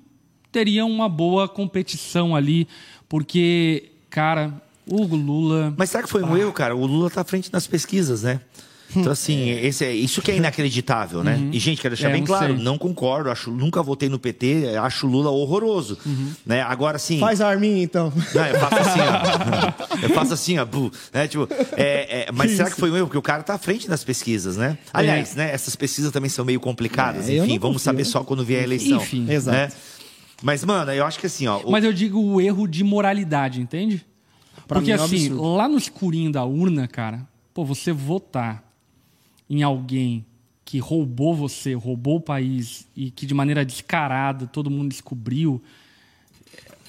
teria uma boa competição ali porque, cara, O Lula. Mas será que foi um erro, cara? O Lula tá à frente nas pesquisas, né? Então, assim, esse é, isso que é inacreditável, né? E, gente, quero deixar É, bem não claro, sei. não concordo, acho, nunca votei no PT, acho o Lula horroroso. Né? Agora, sim. Faz a arminha, então. Não, eu faço assim, ó. Eu faço assim, ó. bu, Né? Tipo, é, é, mas será que foi um erro? Porque o cara tá à frente das pesquisas, né? Aliás, né? Essas pesquisas também são meio complicadas. É, Enfim, vamos confio. saber só quando vier a eleição. Enfim. Exato. Né? Mas, mano, eu acho que assim, ó. o- Mas eu digo o erro de moralidade, entende? Pra Porque mim é assim, absurdo. lá no escurinho da urna, cara, pô, você votar em alguém que roubou você, roubou o país e que de maneira descarada todo mundo descobriu,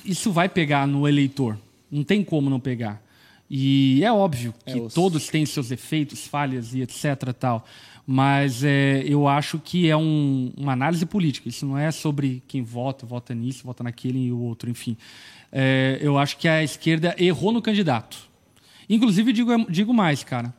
isso vai pegar no eleitor. Não tem como não pegar. E é óbvio que os- todos têm seus efeitos, falhas e etc. tal. Mas é, eu acho que é um- uma análise política. Isso não é sobre quem vota, vota nisso, vota naquele e o outro, enfim. É, eu acho que a esquerda errou no candidato. Inclusive, digo, digo mais, cara.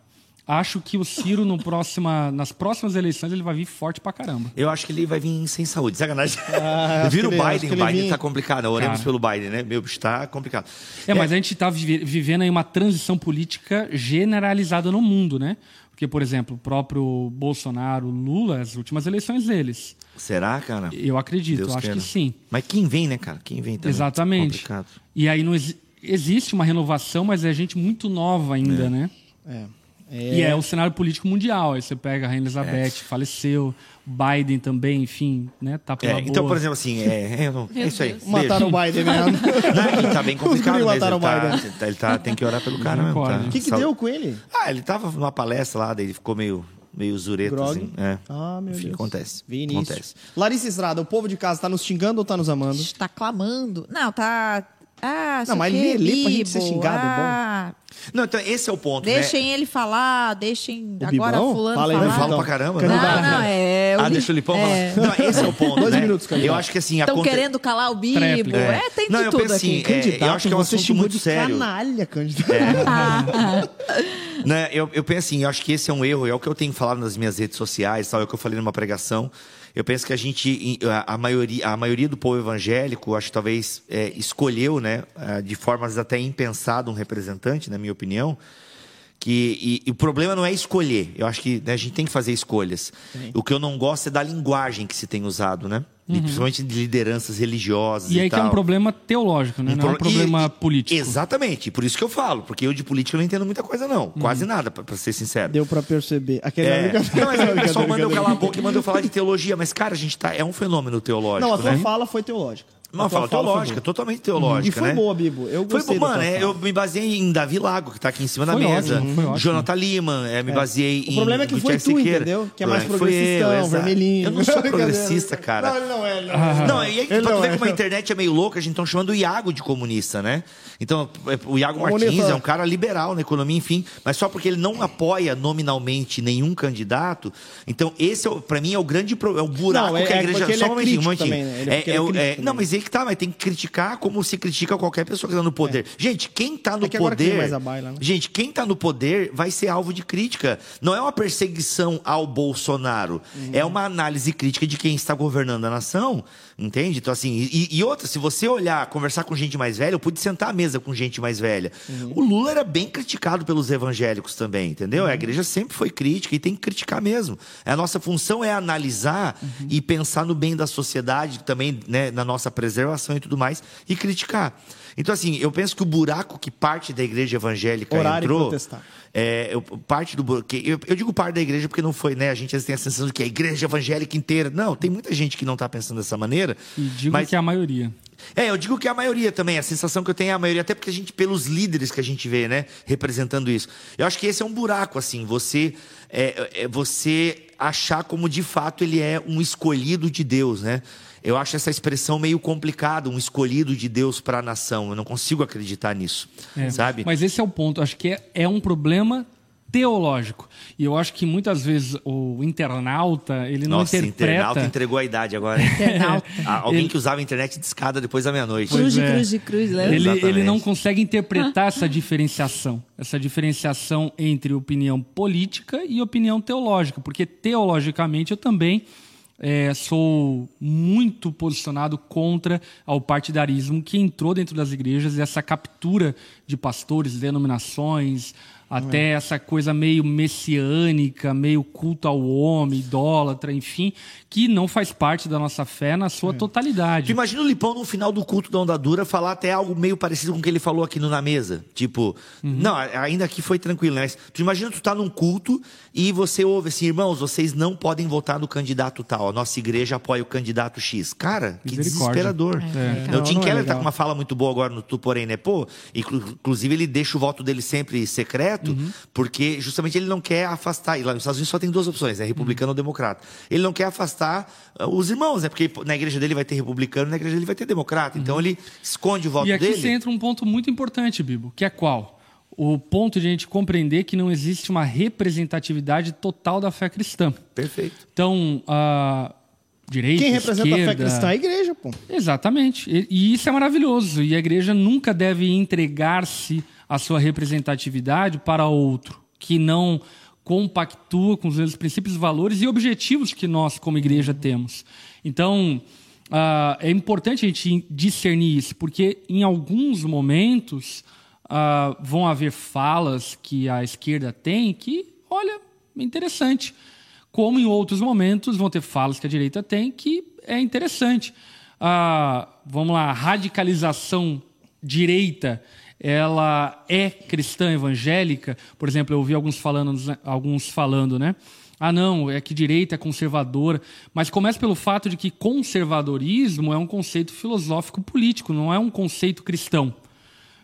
Acho que o Ciro, no próxima, nas próximas eleições, ele vai vir forte pra caramba. Eu acho que ele vai vir sem saúde. Sacanagem. Ah, Vira o ele- acho Biden, o Biden vem- tá complicado. Oremos Cara. pelo Biden, né? Meu bicho, tá complicado. É, mas a gente está vivendo aí uma transição política generalizada no mundo, né? Porque, por exemplo, o próprio Bolsonaro, Lula, as últimas eleições deles. Será, cara? Eu acredito, Deus eu acho queira. que sim. Mas quem vem, né, cara? Quem vem também. Exatamente. Complicado. E aí não exi- existe uma renovação, mas é gente muito nova ainda, né? É. E é o cenário político mundial. Aí você pega a Rainha Elizabeth, faleceu, Biden também, enfim, né? Tá pela É, então, boa. por exemplo, assim, é, é, não- é isso aí. Mataram o Biden mesmo. Não, ele tá bem complicado mesmo. mataram Ele tá, o Biden. ele tá- ele tá- tem que orar pelo cara mesmo. Tá? O que, que Sal- deu com ele? Ah, ele tava numa palestra lá, daí ele ficou meio, meio zureta, Grog? assim. É. Ah, meu Enfim, Deus. acontece. Vinícius. Acontece. Larissa Estrada, o povo de casa tá nos xingando ou tá nos amando? Está clamando. Não, tá. Ah, Não, mas quê, lê- lê pra gente ser xingado, é bom. ah, Não, então esse é o ponto, né? Deixem ele falar, deixem O agora Bibão? fulano Fala aí, falar. Eu falo Então, pra caramba. Não, candidato. não, é. o Ah, deixa o Lipão é. falar. Não, esse é o ponto, Dois né? minutos, candidato. Eu acho que assim... Estão aconte- querendo calar o Bibo. Tréplica. É, tem de Não, eu tudo penso assim, aqui. é, eu acho que é um assunto muito sério. canalha, candidato. Né, eu, eu penso assim, eu acho que esse é um erro, é o que eu tenho falado nas minhas redes sociais, tal, é o que eu falei numa pregação. Eu penso que a gente, a, maioria, a maioria do povo evangélico, acho que talvez é, escolheu, né, ah, de formas até impensado um representante, na minha opinião. Que, e, e o problema não é escolher. Eu acho que né, a gente tem que fazer escolhas. O que eu não gosto é da linguagem que se tem usado, né? E principalmente de lideranças religiosas. E E, aí que é um tal. problema teológico, né? Não é um pro- problema e- político. Exatamente, por isso que eu falo, porque eu de política não entendo muita coisa, não. Quase nada, pra, pra ser sincero. Deu pra perceber. Aquele É, brincadeira. não, mas o pessoal manda eu calar a boca e manda eu falar de teologia, mas, cara, a gente tá. É um fenômeno teológico. Não, a tua né? fala foi teológica. Uma fala foi teológica, totalmente teológica. E foi né? boa, Bibo. Eu Foi gostei da mano. é. Eu me baseei em Davi Lago, que tá aqui em cima da Foi mesa. ótimo, foi ótimo. Jonathan Lima, é, me baseei em. O problema é que foi tu, entendeu? Que é mais problema foi eu, progressistão, exato. vermelhinho. Eu não sou progressista, cara. Não, ele não é. Ele não é. Não, e aí, Ele pra tu ver é. como a internet é meio louca, a gente estão chamando o Iago de comunista, né? Então, é, o Iago. Martins é um cara liberal na economia, enfim, mas só porque ele não apoia nominalmente nenhum candidato. Então, esse, é, pra mim, é o grande pro- é o buraco Não, é- que a é igreja. ele Só é um momentinho, um momentinho. né? Ele- É- ele é é é- não, mas aí que tá, mas tem que criticar como se critica qualquer pessoa que tá no poder. Gente, quem tá no É que poder. mais a baila, né? Gente, quem tá no poder vai ser alvo de crítica. Não é uma perseguição ao Bolsonaro. Uhum. É uma análise crítica de quem está governando a nação. Entende? Então, assim, e, e outra, se você olhar, conversar com gente mais velha, eu pude sentar à mesa com gente mais velha. Uhum. O Lula era bem criticado pelos evangélicos também, entendeu? Uhum. A igreja sempre foi crítica e tem que criticar mesmo. A nossa função é analisar Uhum. e pensar no bem da sociedade, também né, na nossa preservação e tudo mais, e criticar. Então, assim, eu penso que o buraco que parte da igreja evangélica Orar entrou. É, eu- parte do eu, eu digo parte da igreja porque não foi, né? A gente às vezes tem a sensação de que é a igreja evangélica inteira. Não, tem muita gente que não está pensando dessa maneira. E digo mas, que é a maioria. é, eu digo que é a maioria também. A sensação que eu tenho é a maioria, até porque a gente, pelos líderes que a gente vê, né? Representando isso. Eu acho que esse é um buraco, assim. Você, é, é você achar como de fato ele é um escolhido de Deus, né? Eu acho essa expressão meio complicada, um escolhido de Deus para a nação. Eu não consigo acreditar nisso, É, sabe? Mas esse é o ponto. Acho que é, é um problema teológico. E eu acho que muitas vezes o internauta, ele não Nossa, interpreta... internauta entregou a idade agora. Internauta. Ah, Alguém Ele- que usava a internet de escada depois da meia-noite. Cruz, é. cruz, cruz, lembra? Ele, Exatamente. ele não consegue interpretar essa diferenciação, essa diferenciação entre opinião política e opinião teológica, porque teologicamente eu também é, sou muito posicionado contra ao partidarismo que entrou dentro das igrejas e essa captura de pastores, denominações, até essa coisa meio messiânica, meio culto ao homem, idólatra, enfim, que não faz parte da nossa fé na sua Tu totalidade. imagina o Lipão no final do culto da Onda Dura falar até algo meio parecido com o que ele falou aqui no Na Mesa. Tipo, não, ainda aqui foi tranquilo, né? Mas tu imagina tu tá num culto e você ouve assim, irmãos, vocês não podem votar no candidato tal. A nossa igreja apoia o candidato X. Cara, que desesperador. É, Não, o Tim não é Keller tá com uma fala muito boa agora no Tu Porém, né? Pô, inclu- inclusive ele deixa o voto dele sempre secreto, porque justamente ele não quer afastar. E lá nos Estados Unidos só tem duas opções, é republicano ou democrata. Ele não quer afastar ah, os irmãos, né? Porque na igreja dele vai ter republicano, na igreja dele vai ter democrata. Então ele esconde o voto E aqui dele. você entra um ponto muito importante, Bibo, que é qual? O ponto de a gente compreender que não existe uma representatividade total da fé cristã. Perfeito. Então, a direita, Quem representa a fé esquerda- cristã é a igreja, pô. Exatamente. E, e isso é maravilhoso. E a igreja nunca deve entregar-se a sua representatividade para outro que não compactua com os mesmos princípios, valores e objetivos que nós, como igreja, temos. Então, ah, é importante a gente discernir isso, porque em alguns momentos ah, vão haver falas que a esquerda tem que, olha, interessante como em outros momentos vão ter falas que a direita tem que é interessante. Ah, vamos lá, radicalização direita, ela é cristã evangélica? Por exemplo, eu ouvi alguns falando, alguns falando, né? Ah, não, é que direita é conservadora. Mas começa pelo fato de que conservadorismo é um conceito filosófico político, não é um conceito cristão.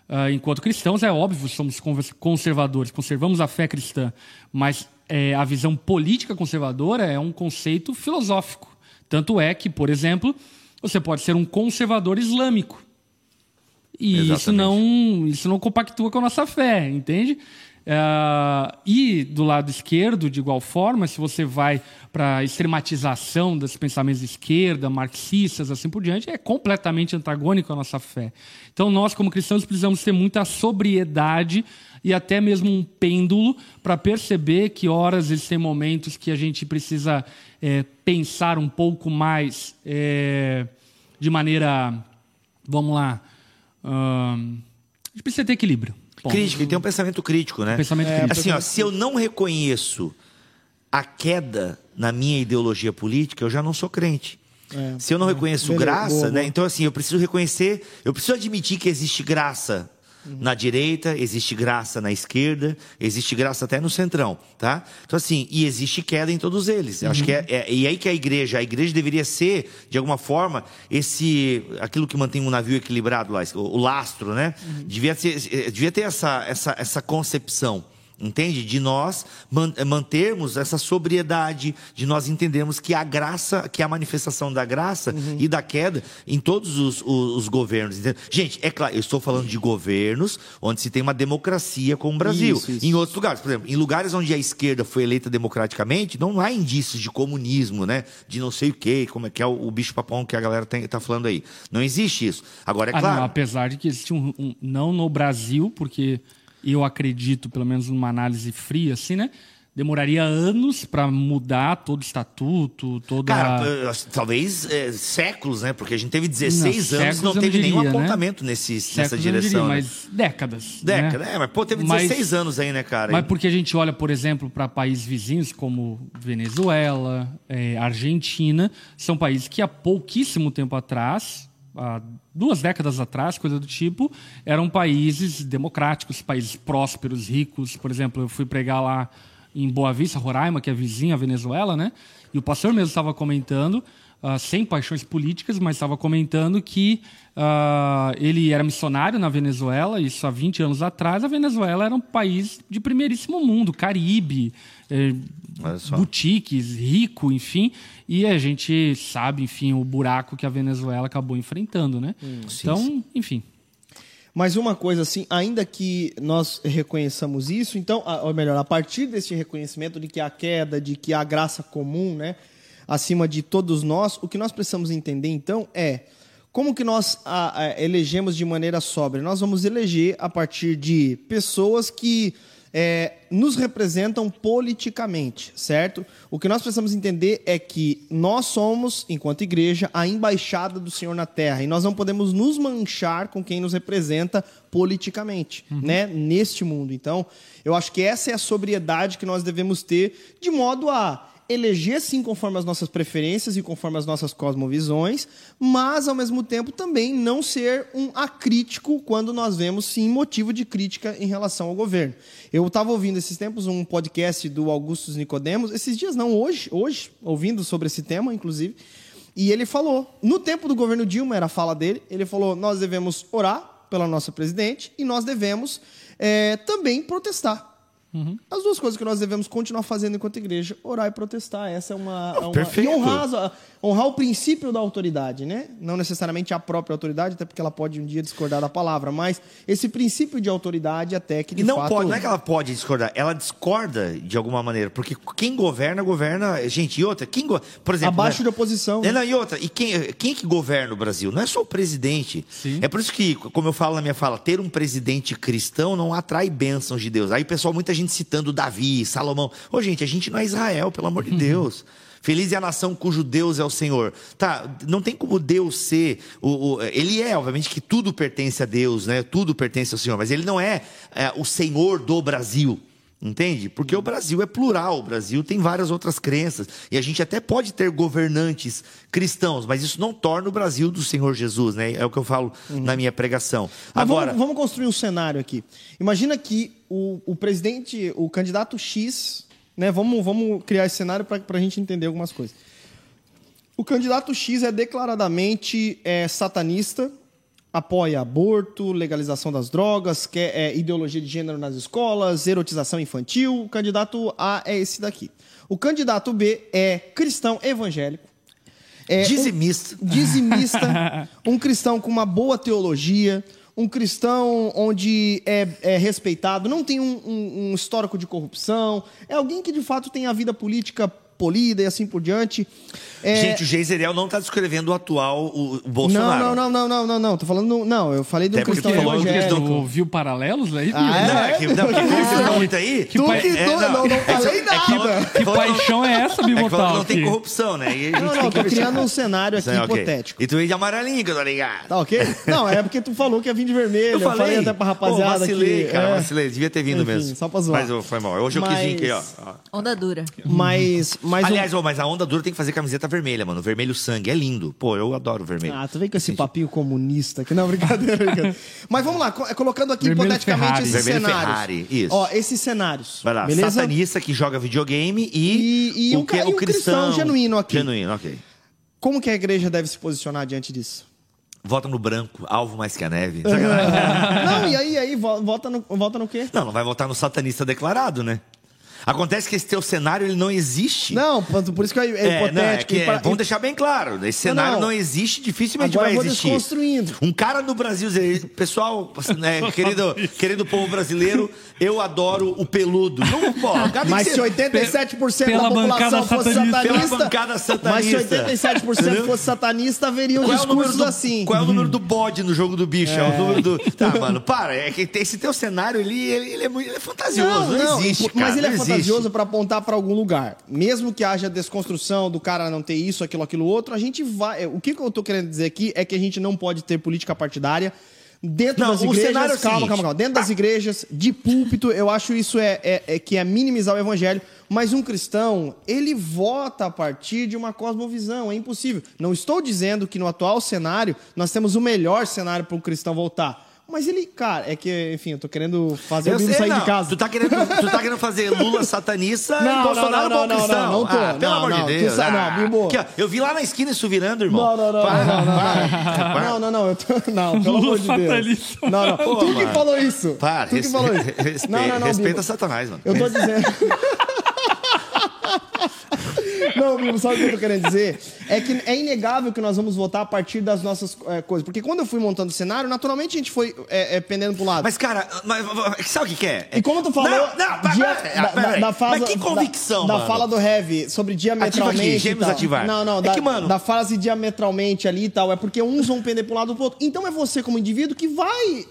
Ah, enquanto cristãos, é óbvio, somos conservadores, conservamos a fé cristã, mas é, a visão política conservadora é um conceito filosófico. Tanto é que, por exemplo, você pode ser um conservador islâmico. E isso não, isso não compactua com a nossa fé, entende? Ah, e do lado esquerdo, de igual forma, se você vai para a extrematização dos pensamentos de esquerda, marxistas, assim por diante, é completamente antagônico à nossa fé. Então, nós, como cristãos, precisamos ter muita sobriedade e até mesmo um pêndulo para perceber que, horas, existem momentos que a gente precisa eh, pensar um pouco mais eh, de maneira, vamos lá, a gente precisa ter equilíbrio. Ponto. Crítico, ele tem um pensamento crítico, né? Pensamento crítico. Assim, ó, se eu não reconheço a queda na minha ideologia política, eu já não sou crente. É. Se eu não reconheço Beleza, graça, boa, né? boa. Então, assim, eu preciso reconhecer, eu preciso admitir que existe graça na direita, existe graça na esquerda, existe graça até no centrão, tá? Então, assim, e existe queda em todos eles. Eu Acho que é, é- e aí que a igreja, a igreja deveria ser, de alguma forma, esse, aquilo que mantém um navio equilibrado lá, o, o lastro, né? Devia ter, eh, devia ter essa, essa, essa concepção. Entende? De nós man- mantermos essa sobriedade, de nós entendermos que a graça, que a manifestação da graça Uhum. e da queda em todos os, os- os governos. entende? Gente, é claro, eu estou falando de governos onde se tem uma democracia como o Brasil. Isso, isso. Em outros lugares, por exemplo, em lugares onde a esquerda foi eleita democraticamente, não há indícios de comunismo, né? De não sei o quê, como é que é o, o bicho papão que a galera tem, tá falando aí. Não existe isso. Agora, é Ah, claro. não, apesar de que existe um, um- Não no Brasil, porque eu acredito, pelo menos numa análise fria, assim, né? Demoraria anos para mudar todo o estatuto, toda. Cara, talvez eh, séculos, né? Porque a gente teve 16 Não, anos e não eu não teve nenhum diria, né? apontamento nesse, nessa eu não direção. diria, né? mas décadas. Década, né? é, mas pô, teve Mas- 16 anos aí, né, cara? Mas porque a gente olha, por exemplo, para países vizinhos como Venezuela, eh, Argentina, são países que há pouquíssimo tempo atrás, há duas décadas atrás, coisa do tipo, eram países democráticos, países prósperos, ricos. Por exemplo, eu fui pregar lá em Boa Vista, Roraima, que é vizinha à Venezuela, né? E o pastor mesmo estava comentando, ah, sem paixões políticas, mas estava comentando que ah, ele era missionário na Venezuela, isso há 20 anos atrás. A Venezuela era um país de primeiríssimo mundo, Caribe, eh, boutiques, rico, enfim. E a gente sabe, enfim, o buraco que a Venezuela acabou enfrentando, né? então, enfim. Mas uma coisa assim, ainda que nós reconheçamos isso, então, ou melhor, a partir desse reconhecimento de que há queda, de que há graça comum, né, acima de todos nós, o que nós precisamos entender então é como que nós a- a- elegemos de maneira sóbria. Nós vamos eleger a partir de pessoas que é, nos representam politicamente, certo? O que nós precisamos entender é que nós somos, enquanto igreja, a embaixada do Senhor na Terra e nós não podemos nos manchar com quem nos representa politicamente, né? Neste mundo. Então, eu acho que essa é a sobriedade que nós devemos ter, de modo a eleger sim conforme as nossas preferências e conforme as nossas cosmovisões, mas ao mesmo tempo também não ser um acrítico quando nós vemos sim motivo de crítica em relação ao governo. Eu estava ouvindo esses tempos um podcast do Augustus Nicodemos, esses dias não, hoje, hoje, ouvindo sobre esse tema, inclusive, e ele falou, no tempo do governo Dilma, era a fala dele, ele falou: nós devemos orar pela nossa presidente e nós devemos eh, também protestar. As duas coisas que nós devemos continuar fazendo enquanto igreja, orar e protestar. Essa é uma. é uma- perfeito. E honrar, as- honrar o princípio da autoridade, né? Não necessariamente a própria autoridade, até porque ela pode um dia discordar da palavra, mas esse princípio de autoridade até que de E não fato. pode, não é que ela pode discordar, ela discorda de alguma maneira, porque quem governa, governa. Gente, e outra, quem go- por exemplo. Abaixo né? de oposição. É, não, e outra, e quem, quem que governa o Brasil? Não é só o presidente. Sim. É por isso que, como eu falo na minha fala, ter um presidente cristão não atrai bênçãos de Deus. Aí, pessoal, muita gente citando Davi, Salomão. Ô, gente, a gente não é Israel, pelo amor de Deus. Feliz é a nação cujo Deus é o Senhor. Tá, não tem como Deus ser. O, o- ele é, obviamente, que tudo pertence a Deus, né? Tudo pertence ao Senhor, mas ele não é, é, o Senhor do Brasil. Entende? Porque o Brasil é plural, o Brasil tem várias outras crenças. E a gente até pode ter governantes cristãos, mas isso não torna o Brasil do Senhor Jesus, né? É o que eu falo na minha pregação. Mas Agora, vamos, vamos construir um cenário aqui. Imagina que o, o presidente, o candidato X, né? Vamos, vamos criar esse cenário para a gente entender algumas coisas. O candidato X é declaradamente é, satanista, apoia aborto, legalização das drogas, quer é, ideologia de gênero nas escolas, erotização infantil. O candidato A é esse daqui. O candidato B é cristão evangélico. É um- dizimista. dizimista, um cristão com uma boa teologia, um cristão onde é, é respeitado, não tem um, um- um histórico de corrupção, é alguém que de fato tem a vida política polida e assim por diante. É, Gente, o Geiseriel não está descrevendo o atual o, o não, Bolsonaro. não, não, não, não, não, não, tô falando, no- não, eu falei um Até cristão do evangélico. Tu viu paralelos aí, Ah, viu? Não, é que, não, como vocês estão muito aí. Que Tu pai- que é, tu, não, não, falei é que- nada. Que paixão é essa, É que falou Bibotal? que não tem corrupção, né? E a gente Não, não, que tô criando um cenário aqui Sim, ok. hipotético. E tu veio de amarelinho, que eu tô ligado. Tá ok? Não, é porque tu falou que ia vir de vermelho. Eu falei, até pra rapaziada Pô, vacilei, que. cara, é. vacilei. Devia ter vindo Enfim, mesmo. só pra zoar. Mas foi mal. Hoje eu quis vir aqui, ó. Onda dura. Mas, mas um- Aliás, ô, mas a onda dura tem que fazer camiseta vermelha, mano. Vermelho sangue. É lindo. Pô, eu adoro vermelho. Ah, tu vem com esse papinho comunista aqui. Não, brincadeira, brincadeira. Mas vamos lá, co- colocando aqui Vermelho hipoteticamente Ferrari. esses Vermelho cenários. Ferrari, isso. Ó, esses cenários. Vai lá, beleza? satanista que joga videogame e, E- e um que e um cristão genuíno aqui. Genuíno, ok. Como que a igreja deve se posicionar diante disso? Vota no branco, alvo mais que a neve. Não, e aí, aí, vo- vota no, vota no quê? Não, não vai votar no satanista declarado, né? Acontece que esse teu cenário ele não existe. Não, por isso que é, é É, não, é hipotético. que é, vamos deixar bem claro. Esse cenário não. não, existe, dificilmente Agora vai eu vou existir. desconstruindo. Um cara no Brasil, pessoal, né, querido, querido povo brasileiro, eu adoro o peludo. Não, pô, Mas se ser- 87% pela da população fosse satanista. satanista, Pela bancada mas se satanista. 87% Entendeu? fosse satanista, haveriam Qual é, o número discursos do, assim. qual é o número do bode no jogo do bicho? É, o número do. Tá, mano, para. É que esse teu cenário ele, ele, ele é, muito, ele é fantasioso. Não, existe. mas cara, ele é não existe. Fantasioso para apontar para algum lugar. Mesmo que haja desconstrução do cara não ter isso, aquilo, aquilo outro, a gente vai. O que eu tô querendo dizer aqui é que a gente não pode ter política partidária dentro Não, das o igrejas. cenário é o calma, calma, calma. Dentro das igrejas, de púlpito, eu acho isso é, é, é que é minimizar o evangelho. Mas um cristão, ele vota a partir de uma cosmovisão. É impossível. Não estou dizendo que no atual cenário nós temos o melhor cenário para um cristão voltar. Mas ele, cara, é que, enfim, eu tô querendo fazer Eu o sair não. de casa. Tu tá, querendo, tu tá querendo fazer Lula satanista Não, e Bolsonaro não, não, bom não, cristão. não, não tô. Ah, pelo Não, amor não, de tu Deus. não, ah. Bilbo. Aqui, ó, eu vi lá na esquina isso virando, irmão. Não, não, não, Para, não, não, não. para. Não, não, não, eu tô... Não, pelo amor de Deus. satanista. Não, não. Pô, tu que mano. falou isso. Para, tu que res- falou isso. respe- não, não, não, respeita. Satanás, mano. Eu tô dizendo... Não, sabe o que eu tô querendo dizer? é que é inegável que nós vamos votar a partir das nossas é, coisas. Porque quando eu fui montando o cenário, naturalmente a gente foi é, é, pendendo pro lado. Mas, cara, mas, sabe o que, que é? E como tu falou Não, não, dia- da, da, da fala, Mas que convicção, da, mano. da fala do Heavy sobre diametralmente. Ativa aqui, gêmeos ativar. Não, não, É da, que, mano- da frase diametralmente ali e tal. É porque uns vão pender pro lado do outro. Então é você, como indivíduo, que vai,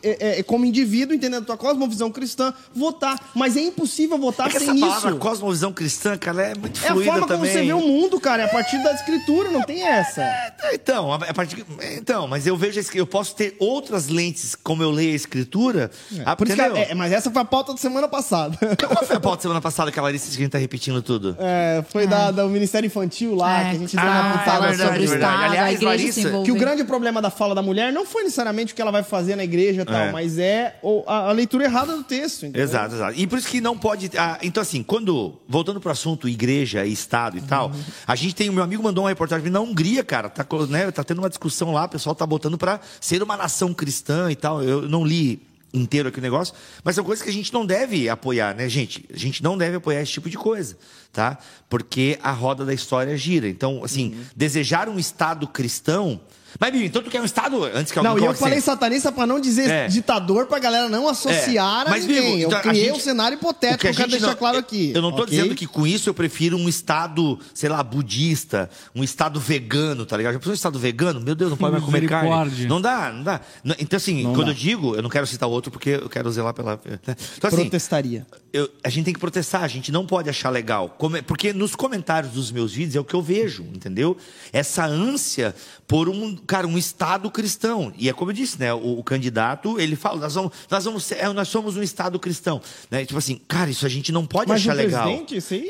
como indivíduo, entendendo a tua cosmovisão cristã, votar. Mas é impossível votar É sem essa isso. palavra cosmovisão cristã, cara, é muito É a fluida forma também. como você vê o mundo, cara. É a partir da escritura, não tem essa. É, Então, a a partir, então, mas eu vejo a escri- eu posso ter outras lentes como eu leio a escritura. ah, Por isso que, é, mas essa foi a pauta da semana passada. Qual foi a pauta semana passada que a Larissa disse que a gente tá repetindo tudo? É, foi da, do Ministério Infantil lá, É. que a gente deu Ah, uma é fala verdade, sobre o verdade. Estado, a Aliás, igreja Larissa. Que o grande problema da fala da mulher não foi necessariamente o que ela vai fazer na igreja e tal, É. mas é a, a leitura errada do texto. entendeu? Exato, exato. E por isso que não pode. ah, então, assim, quando. Voltando pro assunto igreja e Estado e tal, a gente tem. O meu amigo mandou uma reportagem na Hungria, cara. Tá, né, tá tendo uma discussão lá, o pessoal tá botando pra ser uma nação cristã e tal. Eu não li inteiro aqui o negócio, mas são coisas que a gente não deve apoiar, né, gente? A gente não deve apoiar esse tipo de coisa, tá? Porque a roda da história gira. Então, assim, desejar um Estado cristão. Mas, Bibi, então tu quer um Estado antes que alguém Não, e eu falei assim, satanista pra não dizer É. ditador pra galera não associar É, a mas, ninguém. Bigo, então, eu a criei gente- um cenário que hipotético, a eu quero deixar não- claro aqui. Eu não tô ok? dizendo que com isso eu prefiro um estado, sei lá, budista, um estado vegano, tá ligado? Já pensou um estado vegano? Meu Deus, não pode mais comer carne. Não dá, não dá. Então, assim, Não quando dá. eu digo, eu não quero citar outro porque eu quero zelar pela. né? Então, assim, Protestaria. eu- a gente tem que protestar, a gente não pode achar legal. Porque nos comentários dos meus vídeos é o que eu vejo, entendeu? Essa ânsia por um, cara, um Estado cristão. E é como eu disse, né? O, o candidato, ele fala, nós vamos, nós vamos ser- é, nós somos um Estado cristão. Né? Tipo assim, cara, isso a gente não pode Mas achar legal.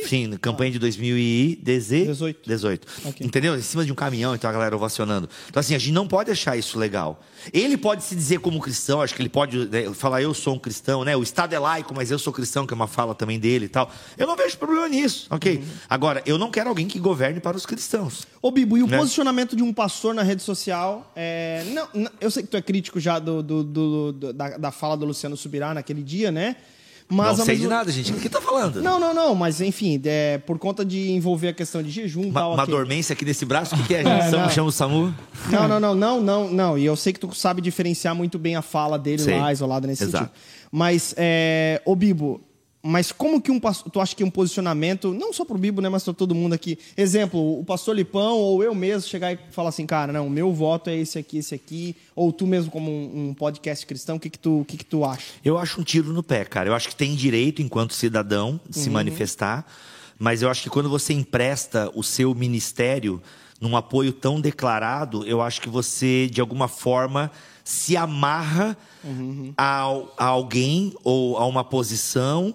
Sim, na campanha de 2018. 18. 18. Ok. Entendeu? Em cima de um caminhão, então a galera ovacionando. Então, assim, a gente não pode achar isso legal. Ele pode se dizer como cristão, acho que ele pode né, falar, eu sou um cristão, né? O Estado é laico, mas eu sou cristão, que é uma fala também dele e tal. Eu não vejo problema nisso, ok? Uhum. Agora, eu não quero alguém que governe para os cristãos. Ô, Bibo, e o Né? posicionamento de um pastor na rede social? é, não, não- eu sei que tu é crítico já do, do- do- do- da, da fala do Luciano Subirá naquele dia, né? Mas não sei mesmo- de nada, gente. O que tá falando? Não, não, não, mas enfim, é, por conta de envolver a questão de jejum Uma, tal. uma ok. dormência aqui nesse braço, o que, que é? É, Chama- não. Chama o SAMU? Não, não, não, não, não, não. E eu sei que tu sabe diferenciar muito bem a fala dele Sei. lá, isolada nesse Exato. sentido. Mas, é, ô Bibo, mas como que um tu acha que um posicionamento, não só pro Bibo, né, mas pra todo mundo aqui, exemplo, o pastor Lipão ou eu mesmo chegar e falar assim, cara, não, o meu voto é esse aqui, esse aqui, ou tu mesmo como um, um podcast cristão, o que que tu, o que que tu acha? Eu acho um tiro no pé, cara. Eu acho que tem direito, enquanto cidadão, de se manifestar. Mas eu acho que quando você empresta o seu ministério num apoio tão declarado, eu acho que você, de alguma forma, se amarra ao- a alguém ou a uma posição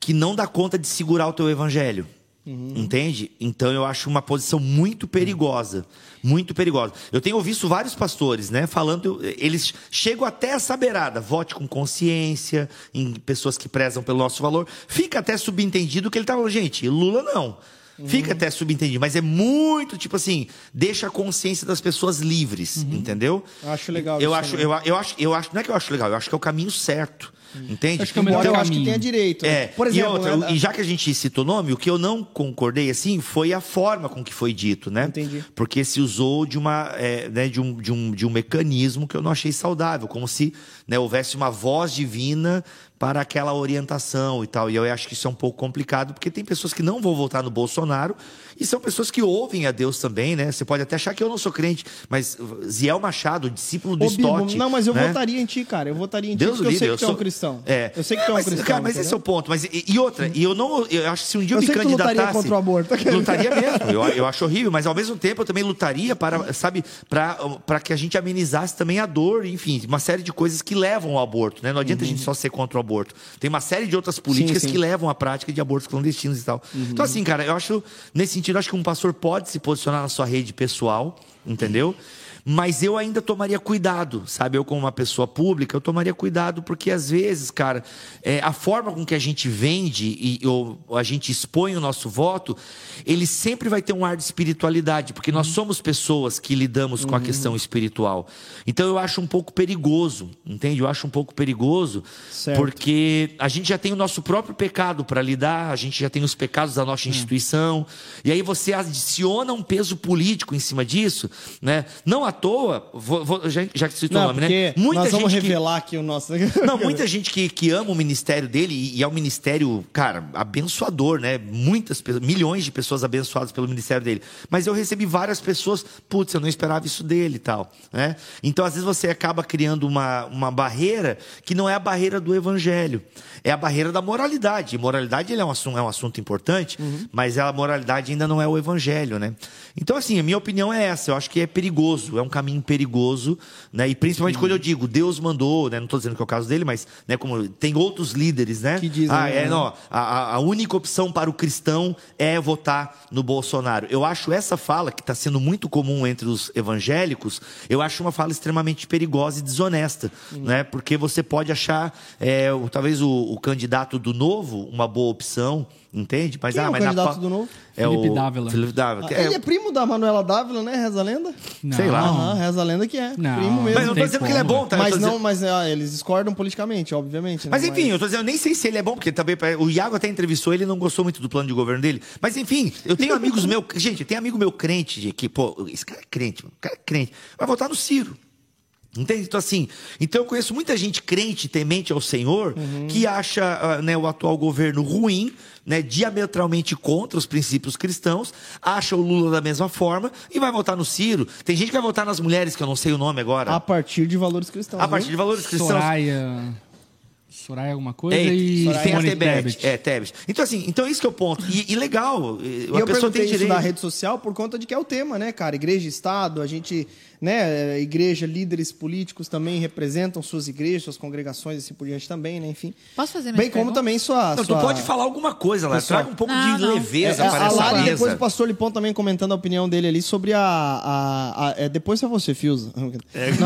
que não dá conta de segurar o teu evangelho. Entende? Então eu acho uma posição muito perigosa. Muito perigosa. Eu tenho visto vários pastores, né, falando, eles chegam até essa beirada, vote com consciência, em pessoas que prezam pelo nosso valor. Fica até subentendido que ele tá falando, gente, Lula não. Fica até subentendido, mas é muito tipo assim, deixa a consciência das pessoas livres, entendeu? Eu acho legal Eu isso acho, eu, eu acho, eu acho, não é que eu acho legal, eu acho que é o caminho certo. Entende? Acho que é o melhor Embora eu acho que caminho. tenha direito. né? É, Por exemplo, e, outra, né, e já que a gente citou o nome, o que eu não concordei assim foi a forma com que foi dito, né? Entendi. Porque se usou de uma, é, né, de, um, de, um, de um mecanismo que eu não achei saudável, como se né, houvesse uma voz divina para aquela orientação e tal. E eu acho que isso é um pouco complicado, porque tem pessoas que não vão votar no Bolsonaro e são pessoas que ouvem a Deus também, né? Você pode até achar que eu não sou crente, mas Ziel Machado, discípulo do Stott. não, mas eu né? votaria em ti, cara. Eu votaria em ti Deus porque eu livre, sei que eu tu é um cristão. É. Eu sei que tu é um mas, cristão. Cara, mas esse é o ponto. Mas, e, e outra, e eu não. Eu acho que se um dia eu, Eu me tu lutaria candidatasse. contra o aborto. Lutaria mesmo. Eu, eu acho horrível, mas ao mesmo tempo eu também lutaria para, sabe, para que a gente amenizasse também a dor, enfim, uma série de coisas que levam ao aborto. Né? Não adianta a gente só ser contra o aborto. Tem uma série de outras políticas Sim, sim. que levam à prática de abortos clandestinos e tal. Então, assim, cara, eu acho, nesse sentido, eu acho que um pastor pode se posicionar na sua rede pessoal, entendeu? Mas eu ainda tomaria cuidado, sabe? Eu, como uma pessoa pública, eu tomaria cuidado, porque às vezes, cara, é, a forma com que a gente vende e ou a gente expõe o nosso voto, ele sempre vai ter um ar de espiritualidade, porque nós somos pessoas que lidamos com a questão espiritual. Então eu acho um pouco perigoso, entende? Eu acho um pouco perigoso, Certo. porque a gente já tem o nosso próprio pecado para lidar, a gente já tem os pecados da nossa instituição, e aí você adiciona um peso político em cima disso, né? Não à toa, vou- vou- já, já que você citou o nome, né? Muita nós vamos gente que- revelar aqui o nosso. não, muita gente que, que ama o ministério dele e, e é um ministério, cara, abençoador, né? Muitas pessoas, milhões de pessoas abençoadas pelo ministério dele. Mas eu recebi várias pessoas, putz, eu não esperava isso dele e tal, né? Então, às vezes você acaba criando uma, uma barreira que não é a barreira do evangelho, é a barreira da moralidade. E moralidade ele é, um assunto, é um assunto importante, mas a moralidade ainda não é o evangelho, né? Então, assim, a minha opinião é essa. Eu acho que é perigoso, é um caminho perigoso, né? E principalmente quando eu digo Deus mandou, né? Não estou dizendo que é o caso dele, mas né, como tem outros líderes, né? Que dizem, ah, né? é, não, a, a- única opção para o cristão é votar no Bolsonaro. Eu acho essa fala, que está sendo muito comum entre os evangélicos, eu acho uma fala extremamente perigosa e desonesta, né? Porque você pode achar, é, talvez, o, o candidato do novo uma boa opção, entende? Mas, Quem ah, é o mas na candidato pa- do novo? É Felipe o Dávila. Felipe Dávila. Ele é primo da Manuela Dávila, né? Reza a lenda? Não. Sei lá. Aham, reza a lenda que é. Não, primo mesmo. Mas não tem tô dizendo que ele é bom, tá? Eu Mas dizendo- não, mas ah, eles discordam politicamente, obviamente. né? Mas enfim, eu tô dizendo, eu nem sei se ele é bom, porque também o Iago até entrevistou ele e não gostou muito do plano de governo dele. Mas enfim, eu tenho amigos meus, gente, tem amigo meu crente de que, pô, esse cara é crente, mano, o cara é crente, vai votar no Ciro. Entende? Então, assim, então eu conheço muita gente crente, temente ao Senhor, que acha ah, né, o atual governo ruim, né, diametralmente contra os princípios cristãos, acha o Lula da mesma forma e vai votar no Ciro. Tem gente que vai votar nas mulheres, que eu não sei o nome agora. A partir de valores cristãos. A partir de valores cristãos. Soraya. Soraya alguma coisa É, e tem a Simone Tebet. Tebet. É, Tebet. Então, assim, então esse que é o ponto. E, e legal, E a eu pessoa tem isso direito. da rede social por conta de que é o tema, né, cara? Igreja e Estado, a gente, né, a igreja, líderes políticos também representam suas igrejas, suas congregações e assim por diante também, né, enfim. Posso fazer minha Bem como também sua... Não, sua... tu pode falar alguma coisa lá, Pessoal. traga um pouco Não, de não. leveza É, para a essa Lari, mesa. depois o pastor Lipão também comentando a opinião dele ali sobre a... a, a- é, depois é você, Fiuza. Não,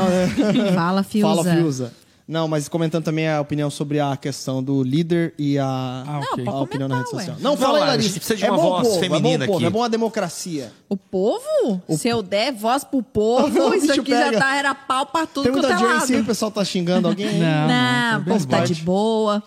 é... Fala, Fiuza. Fala, Fiuza. Não, mas comentando também a opinião sobre a questão do líder e a, Ah, ok. Não, a opinião na rede social. ué. Não, Não, fala aí, Lari, a Larissa. gente precisa de é uma bom voz povo, feminina é bom povo, aqui. é bom a democracia. O povo? Se eu der voz pro povo, O isso aqui pega. já tá, era pau pra tudo Tem muita é audiência aí, o pessoal tá xingando alguém. Não. Não, o tá povo tá de boa.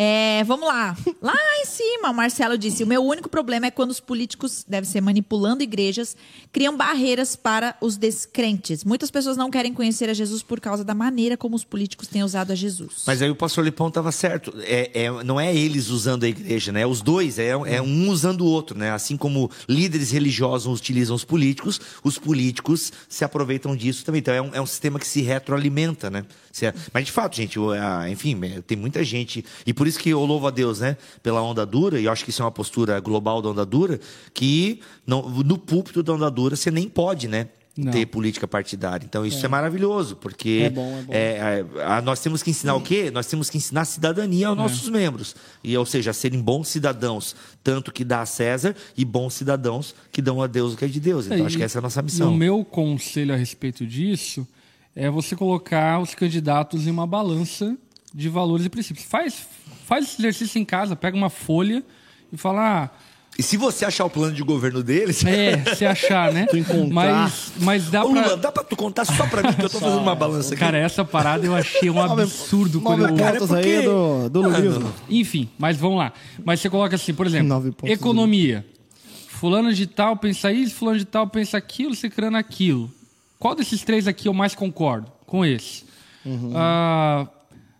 É, vamos lá. Lá em cima, o Marcelo disse: o meu único problema é quando os políticos, deve ser manipulando igrejas, criam barreiras para os descrentes. Muitas pessoas não querem conhecer a Jesus por causa da maneira como os políticos têm usado a Jesus. Mas aí o pastor Lipão estava certo. É, é- não é eles usando a igreja, né? É os dois, é, é um usando o outro, né? Assim como líderes religiosos utilizam os políticos, os políticos se aproveitam disso também. Então é um, é um sistema que se retroalimenta, né? É- Mas de fato, gente, enfim, é, tem muita gente. E por isso que eu louvo a Deus, né? Pela onda dura, e eu acho que isso é uma postura global da onda dura, que não, no púlpito da onda dura você nem pode, né? Não. Ter política partidária. Então isso é, maravilhoso, porque É bom, é bom. é, é, a- nós temos que ensinar o quê? Nós temos que ensinar cidadania aos nossos membros. E, ou seja, serem bons cidadãos, tanto que dá a César, e bons cidadãos que dão a Deus o que é de Deus. Então, É, acho que essa é a nossa missão. O meu conselho a respeito disso é você colocar os candidatos em uma balança de valores e princípios. Faz, faz esse exercício em casa, pega uma folha e fala. E se você achar o plano de governo deles. Ah, é, se achar, né? Tu encontrar. Mas, mas dá Ô, Lula, pra. dá pra tu contar só pra mim que eu tô fazendo uma balança aqui? Cara, essa parada eu achei um absurdo quando Nove eu. Cara, é pontos aí do, do lulismo. Enfim, mas vamos lá. Mas você coloca assim, por exemplo, Nove pontos economia. Fulano de tal pensa isso, fulano de tal pensa aquilo, ciclano aquilo. Qual desses três aqui eu mais concordo com esse? Ah,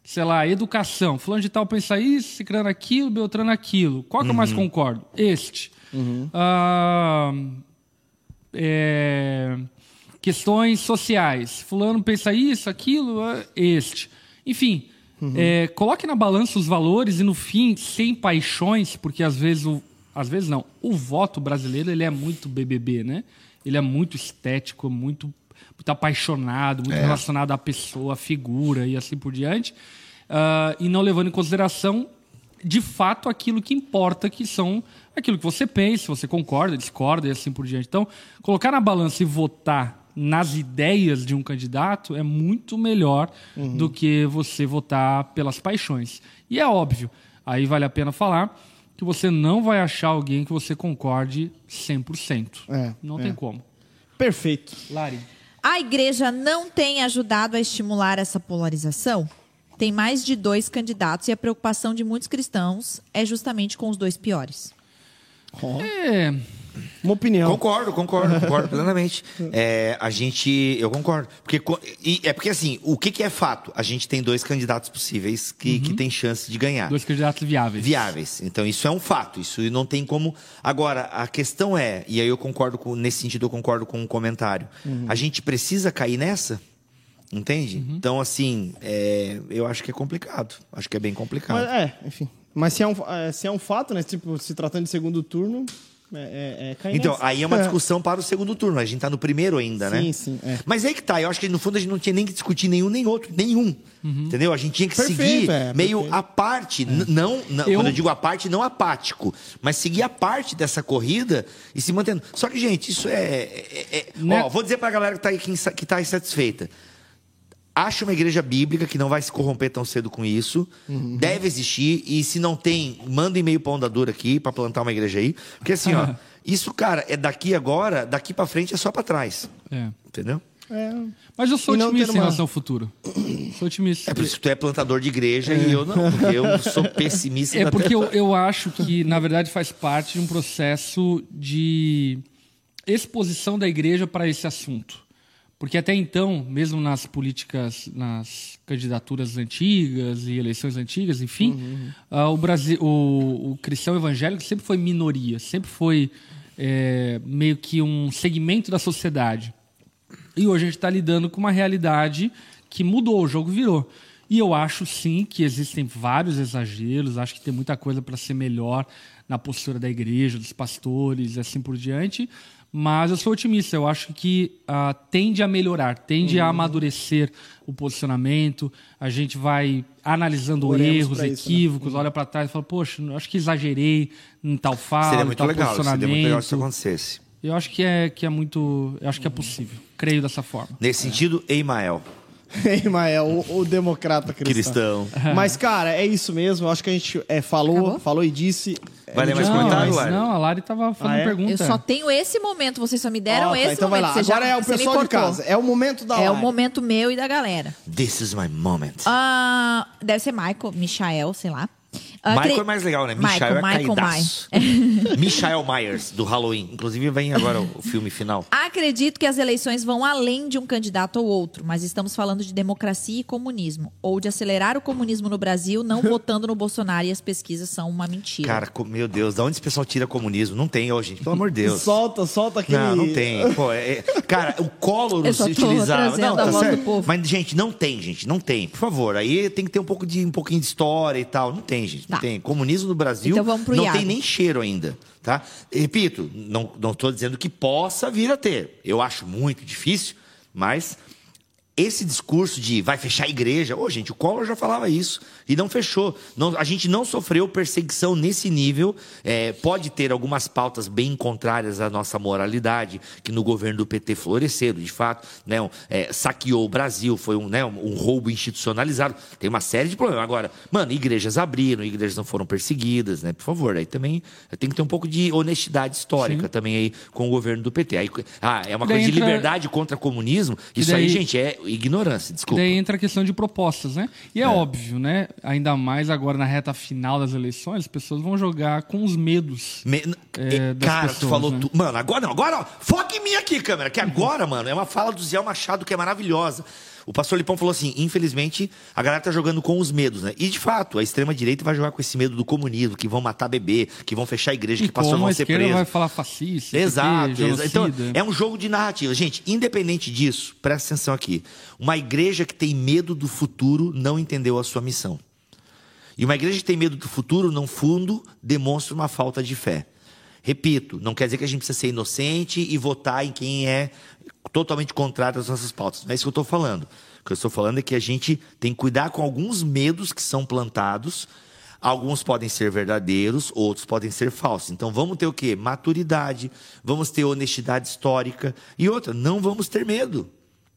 sei lá, educação. Fulano de tal pensa isso, ciclano aquilo, beltrano aquilo. Qual que eu mais concordo? Este. Ah, é, questões sociais. Fulano pensa isso, aquilo, ah, este. Enfim, é, coloque na balança os valores e no fim, sem paixões, porque às vezes o, às vezes não, o voto brasileiro ele é muito BBB, né? Ele é muito estético, muito, muito apaixonado, muito relacionado à pessoa, à figura e assim por diante, Ah, e não levando em consideração de fato aquilo que importa, que são aquilo que você pensa, você concorda, discorda e assim por diante. Então, colocar na balança e votar nas ideias de um candidato é muito melhor do que você votar pelas paixões. E é óbvio, aí vale a pena falar que você não vai achar alguém que você concorde 100%. É, não é. tem como. Perfeito. Lari. A igreja não tem ajudado a estimular essa polarização? Tem mais de dois candidatos e a preocupação de muitos cristãos é justamente com os dois piores. Ó, É, Uma opinião. Concordo, concordo, concordo plenamente. É, a gente, eu concordo. Porque, e é porque assim, o que, que é fato? A gente tem dois candidatos possíveis que, que têm chance de ganhar. dois candidatos viáveis. Viáveis. Então, isso é um fato. Isso não tem como. Agora, a questão é, e aí eu concordo com, nesse sentido, eu concordo com o comentário. A gente precisa cair nessa? Entende? Então, assim, é, eu acho que é complicado. Acho que é bem complicado. Mas, é, enfim. Mas se é, um, é, se é um fato, né? Tipo, se tratando de segundo turno, é, é, é Então, nessa. aí é uma discussão para o segundo turno. A gente tá no primeiro ainda, né? Sim, sim, é. Mas aí que tá. Eu acho que no fundo a gente não tinha nem que discutir nenhum nem outro. Nenhum. Entendeu? A gente tinha que Perfeito, seguir é, meio perfeito. a parte. Não, não Eu- quando eu digo a parte, não apático. Mas seguir a parte dessa corrida e se mantendo. Só que, gente, isso é. é- é- Né? Ó, vou dizer pra galera que tá, insa- que tá insatisfeita. Acha uma igreja bíblica que não vai se corromper tão cedo com isso. Uhum. Deve existir. E se não tem, manda e-mail pra Onda Dura aqui, pra plantar uma igreja aí. Porque assim, ó, isso, cara, é daqui agora, daqui pra frente é só pra trás. É. Entendeu? É. Mas eu sou E otimista ter em uma- relação ao futuro. Sou otimista. É por isso que tu é plantador de igreja e eu não, porque eu sou pessimista. É porque eu, eu acho que, na verdade, faz parte de um processo de exposição da igreja para esse assunto. Porque até então, mesmo nas políticas, nas candidaturas antigas e eleições antigas, enfim, ah, o, Brasil, o, o cristão evangélico sempre foi minoria, sempre foi é, meio que um segmento da sociedade. E hoje a gente está lidando com uma realidade que mudou, o jogo virou. E eu acho sim que existem vários exageros, acho que tem muita coisa para ser melhor na postura da igreja, dos pastores e assim por diante. Mas eu sou otimista, eu acho que ah, tende a melhorar, tende a amadurecer o posicionamento. A gente vai analisando Oremos erros, pra isso, né? equívocos, olha para trás e fala, poxa, acho que exagerei em tal fala, Seria em tal legal, seria muito legal se isso posicionamento. acontecesse. Eu acho que é, que é muito. Eu acho que é possível. Creio dessa forma. Nesse sentido, Eimael, Emael, o, o democrata cristão. cristão. Mas, cara, é isso mesmo. Eu acho que a gente é, falou, Acabou? falou e disse. Vai ler mais não, comentário, mas Lari? não, a Lari tava fazendo Ah, é? pergunta. Eu só tenho esse momento, vocês só me deram tá, esse então vai momento. lá. Você já- Agora é o você me pessoal de cortou. casa. É o momento da É o live. momento meu e da galera. This is my moment. Ah, deve ser Michael, Michael, sei lá. Michael é mais legal, né? Michael, Michael é Michael caidaço. Michael Myers, do Halloween. Inclusive, vem agora o filme final. Acredito que as eleições vão além de um candidato ou outro, mas estamos falando de democracia e comunismo. Ou de acelerar o comunismo no Brasil, não votando no Bolsonaro e as pesquisas são uma mentira. Cara, meu Deus, da onde esse pessoal tira comunismo? Não tem, ô, gente. Pelo amor de Deus. Solta, solta aquele. Não, não tem. Pô, é- é- cara, o Collor Eu só se utilizava. Não, tá certo. Mas, gente, não tem, gente. Não tem. Por favor. Aí tem que ter um pouco de um pouquinho de história e tal. Não tem, gente. Não Tá. tem. Comunismo no Brasil Então vamos pro não Iago. tem nem cheiro ainda. Tá? Repito, não não estou dizendo que possa vir a ter. Eu acho muito difícil, mas esse discurso de vai fechar a igreja, ô gente, o Collor já falava isso e não fechou. Não- a gente não sofreu perseguição nesse nível. É, pode ter algumas pautas bem contrárias à nossa moralidade, que no governo do PT floresceram, de fato, né, um, é, saqueou o Brasil, foi um, né, um, um roubo institucionalizado. Tem uma série de problemas. Agora, mano, igrejas abriram, igrejas não foram perseguidas, né? Por favor, aí também tem que ter um pouco de honestidade histórica também aí com o governo do PT. Aí, ah, é uma coisa de entra- liberdade contra comunismo. Isso daí- aí, gente, é ignorância, desculpa. Daí entra a questão de propostas, né? E é, óbvio, né? Ainda mais agora na reta final das eleições, as pessoas vão jogar com os medos. Me- É, cara, tu pessoas, falou né? tu... Mano, agora não, agora, ó, foca em mim aqui, câmera, que agora, mano, é uma fala do Zé Machado que é maravilhosa. O pastor Lipão falou assim: infelizmente, a galera tá jogando com os medos, né? E de fato, a extrema-direita vai jogar com esse medo do comunismo, que vão matar bebê, que vão fechar a igreja, E que pastores como a vão ser presos. vai falar fascista, Exato, exato. Então, é um jogo de narrativa. Gente, independente disso, presta atenção aqui. Uma igreja que tem medo do futuro não entendeu a sua missão. E uma igreja que tem medo do futuro, no fundo, demonstra uma falta de fé. Repito, não quer dizer que a gente precisa ser inocente e votar em quem é totalmente contrário às nossas pautas. Não é isso que eu estou falando. O que eu estou falando é que a gente tem que cuidar com alguns medos que são plantados. Alguns podem ser verdadeiros, outros podem ser falsos. Então vamos ter o quê? Maturidade, vamos ter honestidade histórica e outra, não vamos ter medo.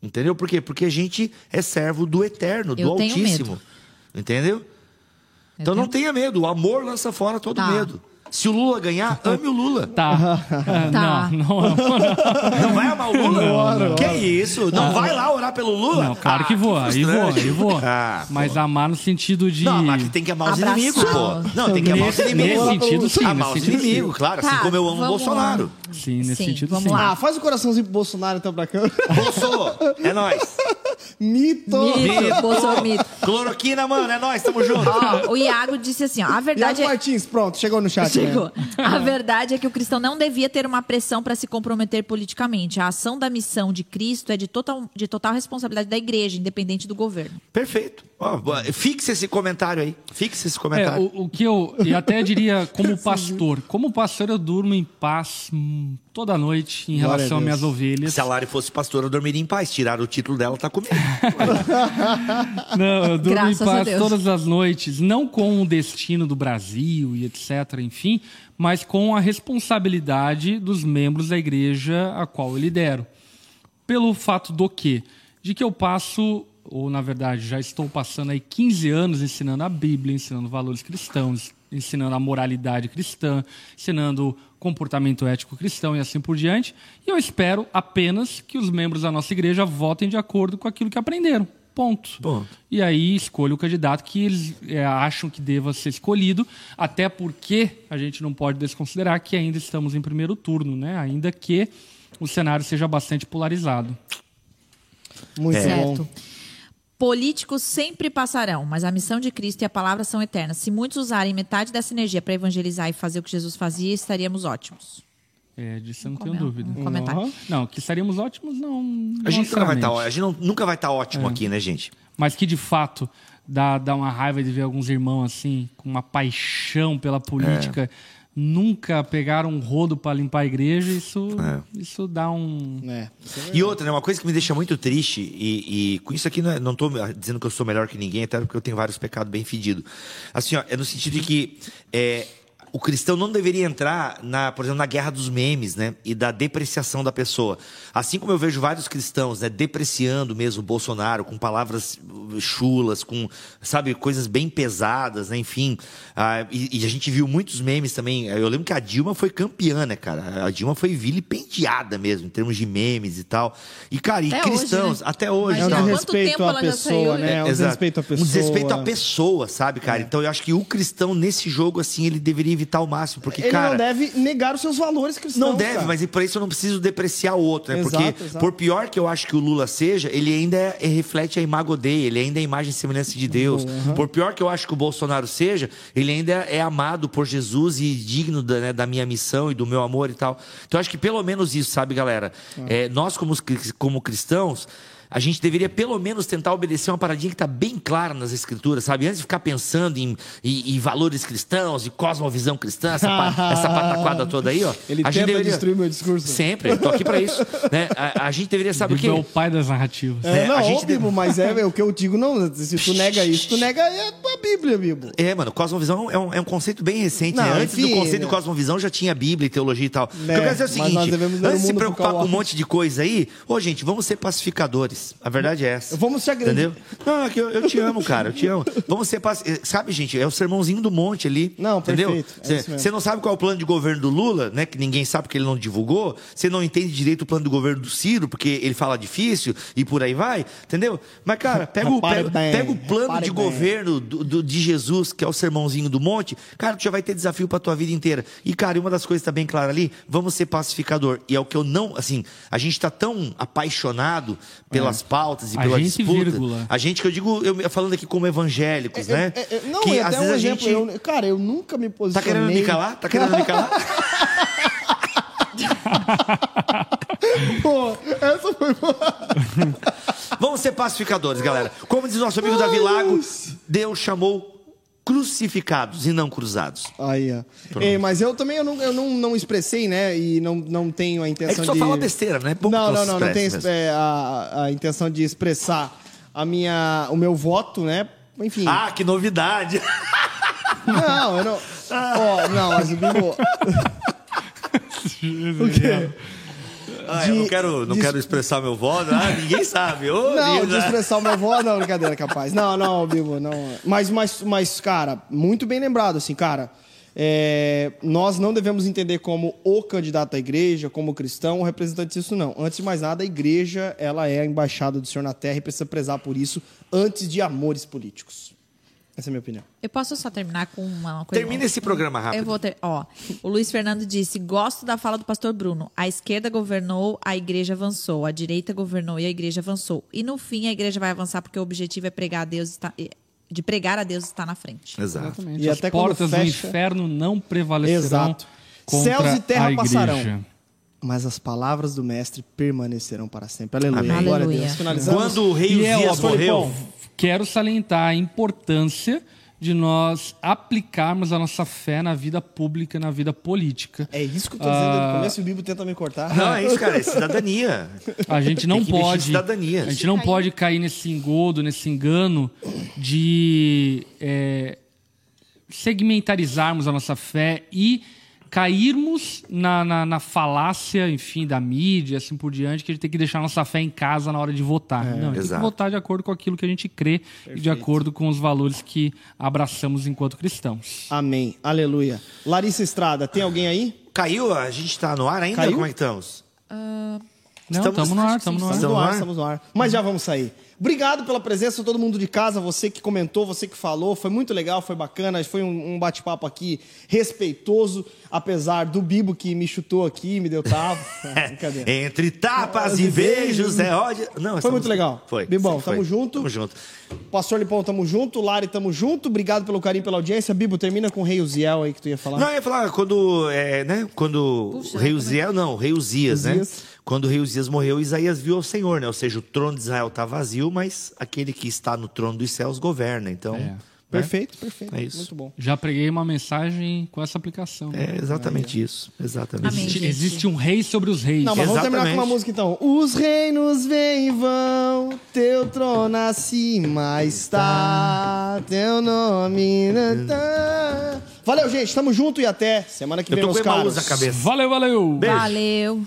Entendeu? Por quê? Porque a gente é servo do eterno, do Eu tenho Altíssimo. Entendeu? Então não tenha medo, o amor lança fora todo Tá. medo. Se o Lula ganhar, ame o Lula. Tá. Tá. Não, não, não. Não vai amar o Lula? Não, que não. isso? Não vai lá orar pelo Lula? Não, claro que Ah, vou, aí vou, aí vou. Ah, Mas amar no sentido de. Não, mas que tem que amar os Abraçar. inimigos, pô. Não, tem que amar os Nesse, inimigos. nesse sentido, sim. amar os inimigos, claro. Assim Tá, como eu amo o Bolsonaro. Sim, nesse Sim, sentido, vamos sim. lá. Ah, faz o coraçãozinho pro Bolsonaro então pra câmera. Bolso, é nóis. Mito! Mito, Bolsomito. Cloroquina, mano, é nóis, tamo junto. Ó, o Iago disse assim, ó, a verdade Iago é... Martins, pronto, chegou no chat. Chegou. Né? A verdade é que o cristão não devia ter uma pressão para se comprometer politicamente. A ação da missão de Cristo é de total, de total responsabilidade da igreja, independente do governo. Perfeito. Ó, fixe esse comentário aí. Fixe esse É, comentário. o, o que eu e até diria como pastor. Como pastor, eu durmo em paz hum, toda noite em Glória relação a às minhas ovelhas. Se a Lari fosse pastora, eu dormiria em paz. Tiraram o título dela, tá comigo. Não, eu durmo Graças em a paz todas as noites, não com o destino do Brasil e etc, enfim, mas com a responsabilidade dos membros da igreja a qual eu lidero. Pelo fato do quê? De que eu passo, ou na verdade já estou passando aí 15 anos ensinando a Bíblia, ensinando valores cristãos, ensinando a moralidade cristã, ensinando comportamento ético cristão e assim por diante. E eu espero apenas que os membros da nossa igreja votem de acordo com aquilo que aprenderam. Ponto. Ponto. E aí escolho o candidato que eles é, acham que deva ser escolhido, até porque a gente não pode desconsiderar que ainda estamos em primeiro turno, né? Ainda que o cenário seja bastante polarizado. Muito É. bom. Certo. Políticos sempre passarão, mas a missão de Cristo e a palavra são eternas. Se muitos usarem metade dessa energia para evangelizar e fazer o que Jesus fazia, estaríamos ótimos. É, disso eu não tenho é? dúvida. Um comentário. Uhum. Não, que estaríamos ótimos, não. A gente nunca vai estar necessariamente. a gente não- nunca vai estar ótimo aqui, né, gente? Mas que de fato dá, dá uma raiva de ver alguns irmãos assim, com uma paixão pela política, nunca pegaram um rodo para limpar a igreja, isso, isso dá um. É, isso é E outra, né, uma coisa que me deixa muito triste, e, e com isso aqui não, é- não tô dizendo que eu sou melhor que ninguém, até porque eu tenho vários pecados bem fedidos. Assim, ó, é no sentido de que é, o cristão não deveria entrar, na, por exemplo, na guerra dos memes, né? E da depreciação da pessoa. Assim como eu vejo vários cristãos, né, depreciando mesmo o Bolsonaro, com palavras chulas, com, sabe, coisas bem pesadas, né? Enfim. Ah, e, e a gente viu muitos memes também. Eu lembro que a Dilma foi campeã, né, cara? A Dilma foi vilipendiada mesmo, em termos de memes e tal. E, cara, e Até hoje, cristãos, né? até hoje. É um Imagina tal. quanto desrespeito à pessoa, né? É um desrespeito à pessoa. Um desrespeito à pessoa, sabe, cara? Então eu acho que o cristão, nesse jogo, assim, ele deveria evitar ao máximo. Porque, Ele cara. não deve negar os seus valores cristãos. Não deve, cara. mas e por isso eu não preciso depreciar o outro, né? Exato, Porque, exato. por pior que eu acho que o Lula seja, ele ainda é- é- reflete a imago dele, ele ainda é a imagem e semelhança de Deus. Por pior que eu acho que o Bolsonaro seja, ele ainda é amado por Jesus e digno da, né, da minha missão e do meu amor e tal. Então eu acho que pelo menos isso, sabe, galera? É, nós, como, como cristãos. A gente deveria pelo menos tentar obedecer uma paradinha que está bem clara nas escrituras, sabe? Antes de ficar pensando em, em- em valores cristãos, e cosmovisão cristã, essa, pa- essa pataquada toda aí, ó. Ele a gente tenta destruir meu discurso. Sempre, tô aqui pra isso. né? a, a gente deveria, sabe o Bíblia é o pai das narrativas. É, É, não, a gente Bibo, mas é, é o que eu digo, não. Se tu nega isso, tu nega a Bíblia, Bibo. É, mano, cosmovisão é um, é um conceito bem recente. Não, né? Antes enfim, do conceito né? de cosmovisão já tinha Bíblia e teologia e tal. O que eu É, quero dizer é o seguinte: antes de se preocupar com um monte de coisa aí, ô, gente, vamos ser pacificadores. A verdade é essa. Vamos te agredir. Entendeu? Não, é que eu, eu te amo, cara, eu te amo. Vamos ser pacificadores. Sabe, gente, é o sermãozinho do monte ali. Não, entendeu? perfeito, é Você você não sabe qual é o plano de governo do Lula, né? Que ninguém sabe porque ele não divulgou. Você não entende direito o plano do governo do Ciro, porque ele fala difícil e por aí vai, entendeu? Mas, cara, pega o, pega, pega o plano de governo do, do- de Jesus, que é o sermãozinho do monte, cara, tu já vai ter desafio pra tua vida inteira. E, cara, e uma das coisas que tá bem clara ali, vamos ser pacificador. E é o que eu não, assim, a gente tá tão apaixonado pelas pautas e A pela gente, disputa. vírgula. A gente, que eu digo, eu falando aqui como evangélicos, né? É, é, não, que e às até vezes um a exemplo. gente. eu- cara, eu nunca me Tá posicionei. querendo me calar? Tá querendo me calar? Pô, essa foi boa. Vamos ser pacificadores, galera. Como diz nosso amigo Davi Lago, Deus chamou crucificados e não cruzados. Aí, ó. Ei, mas eu também eu não, eu não, não expressei, né? E não, não tenho a É intenção que só de. fala besteira, né? Pouco não, não, não, não tenho é, a, a intenção de expressar a minha, o meu voto, né? Enfim. Ah, que novidade! Não, eu não. Ó, não, mas o Bibo. o quê? Ah, eu não De- quero, não de- quero expressar meu voto. Ah, ninguém sabe. Ô, Não, ninguém de sabe. expressar o meu voto, não, brincadeira, capaz. Não, não, Bibo, não. Mas, mas, mas, cara, muito bem lembrado, assim, cara. é, nós não devemos entender como o candidato à igreja, como cristão, o representante disso, não. Antes de mais nada, a igreja, ela é a embaixada do Senhor na terra e precisa prezar por isso antes de amores políticos. Essa é a minha opinião. Eu posso só terminar com uma coisa? Termina esse programa rápido. Eu vou ter. Ó, o Luiz Fernando disse: gosto da fala do pastor Bruno. A esquerda governou, a igreja avançou. A direita governou e a igreja avançou. E no fim a igreja vai avançar porque o objetivo é pregar a Deus está, de pregar a Deus está na frente. Exato. Exatamente. E As até portas do fecha- inferno não prevalecerão Exato. contra Céus e terra a igreja. passarão. Mas as palavras do mestre permanecerão para sempre. Aleluia. Amém. Glória a. Deus. Finalizamos. Quando o rei é Uzias óbvio, morreu. Quero salientar a importância de nós aplicarmos a nossa fé na vida pública, na vida política. É isso que eu tô dizendo desde Ah. o começo e o Bibo tenta me cortar. Não, é isso, cara, é cidadania. A gente não pode. cidadania. A gente não pode cair nesse engodo, nesse engano de é, segmentarizarmos a nossa fé e cairmos na, na, na falácia, enfim, da mídia, assim por diante, que a gente tem que deixar nossa fé em casa na hora de votar. não, a gente tem que votar de acordo com aquilo que a gente crê e de acordo com os valores que abraçamos enquanto cristãos. Amém. Aleluia. Larissa Estrada, tem alguém aí? Caiu? A gente tá no ar ainda? Caiu? Como é que estamos? Não, Estamos- estamos no ar, estamos no ar. Estamos no ar? estamos no ar. Mas já vamos sair. Obrigado pela presença, todo mundo de casa, você que comentou, você que falou. Foi muito legal, foi bacana. Foi um, um bate-papo aqui respeitoso, apesar do Bibo que me chutou aqui, me deu tapa. É. Entre tapas e beijos é ódio. Não, Foi muito legal. Foi. Bibão, Foi. tamo junto. Tamo junto. Pastor Lipão, tamo junto. Lari, tamo junto. Obrigado pelo carinho, pela audiência. Bibo, termina com o Rei Uziel aí que tu ia falar. Não, eu ia falar, quando, é, né, quando Puxa, o rei é Uzias, não, o rei Uzias, né? Quando o rei Uzias morreu, Isaías viu o Senhor, né? Ou seja, o trono de Israel está vazio, mas aquele que está no trono dos céus governa. Então, É. né? Perfeito, perfeito. É isso. Muito bom. Já preguei uma mensagem com essa aplicação. né? É exatamente isso. Exatamente. Existe, existe um rei sobre os reis. Não, mas vamos terminar com uma Exatamente. música então. Os reinos vêm e vão, teu trono acima está, teu nome. tá. Valeu, gente. Tamo junto e até semana que Eu vem, tô meus caros. na cabeça. Valeu, valeu! Beijo. Valeu.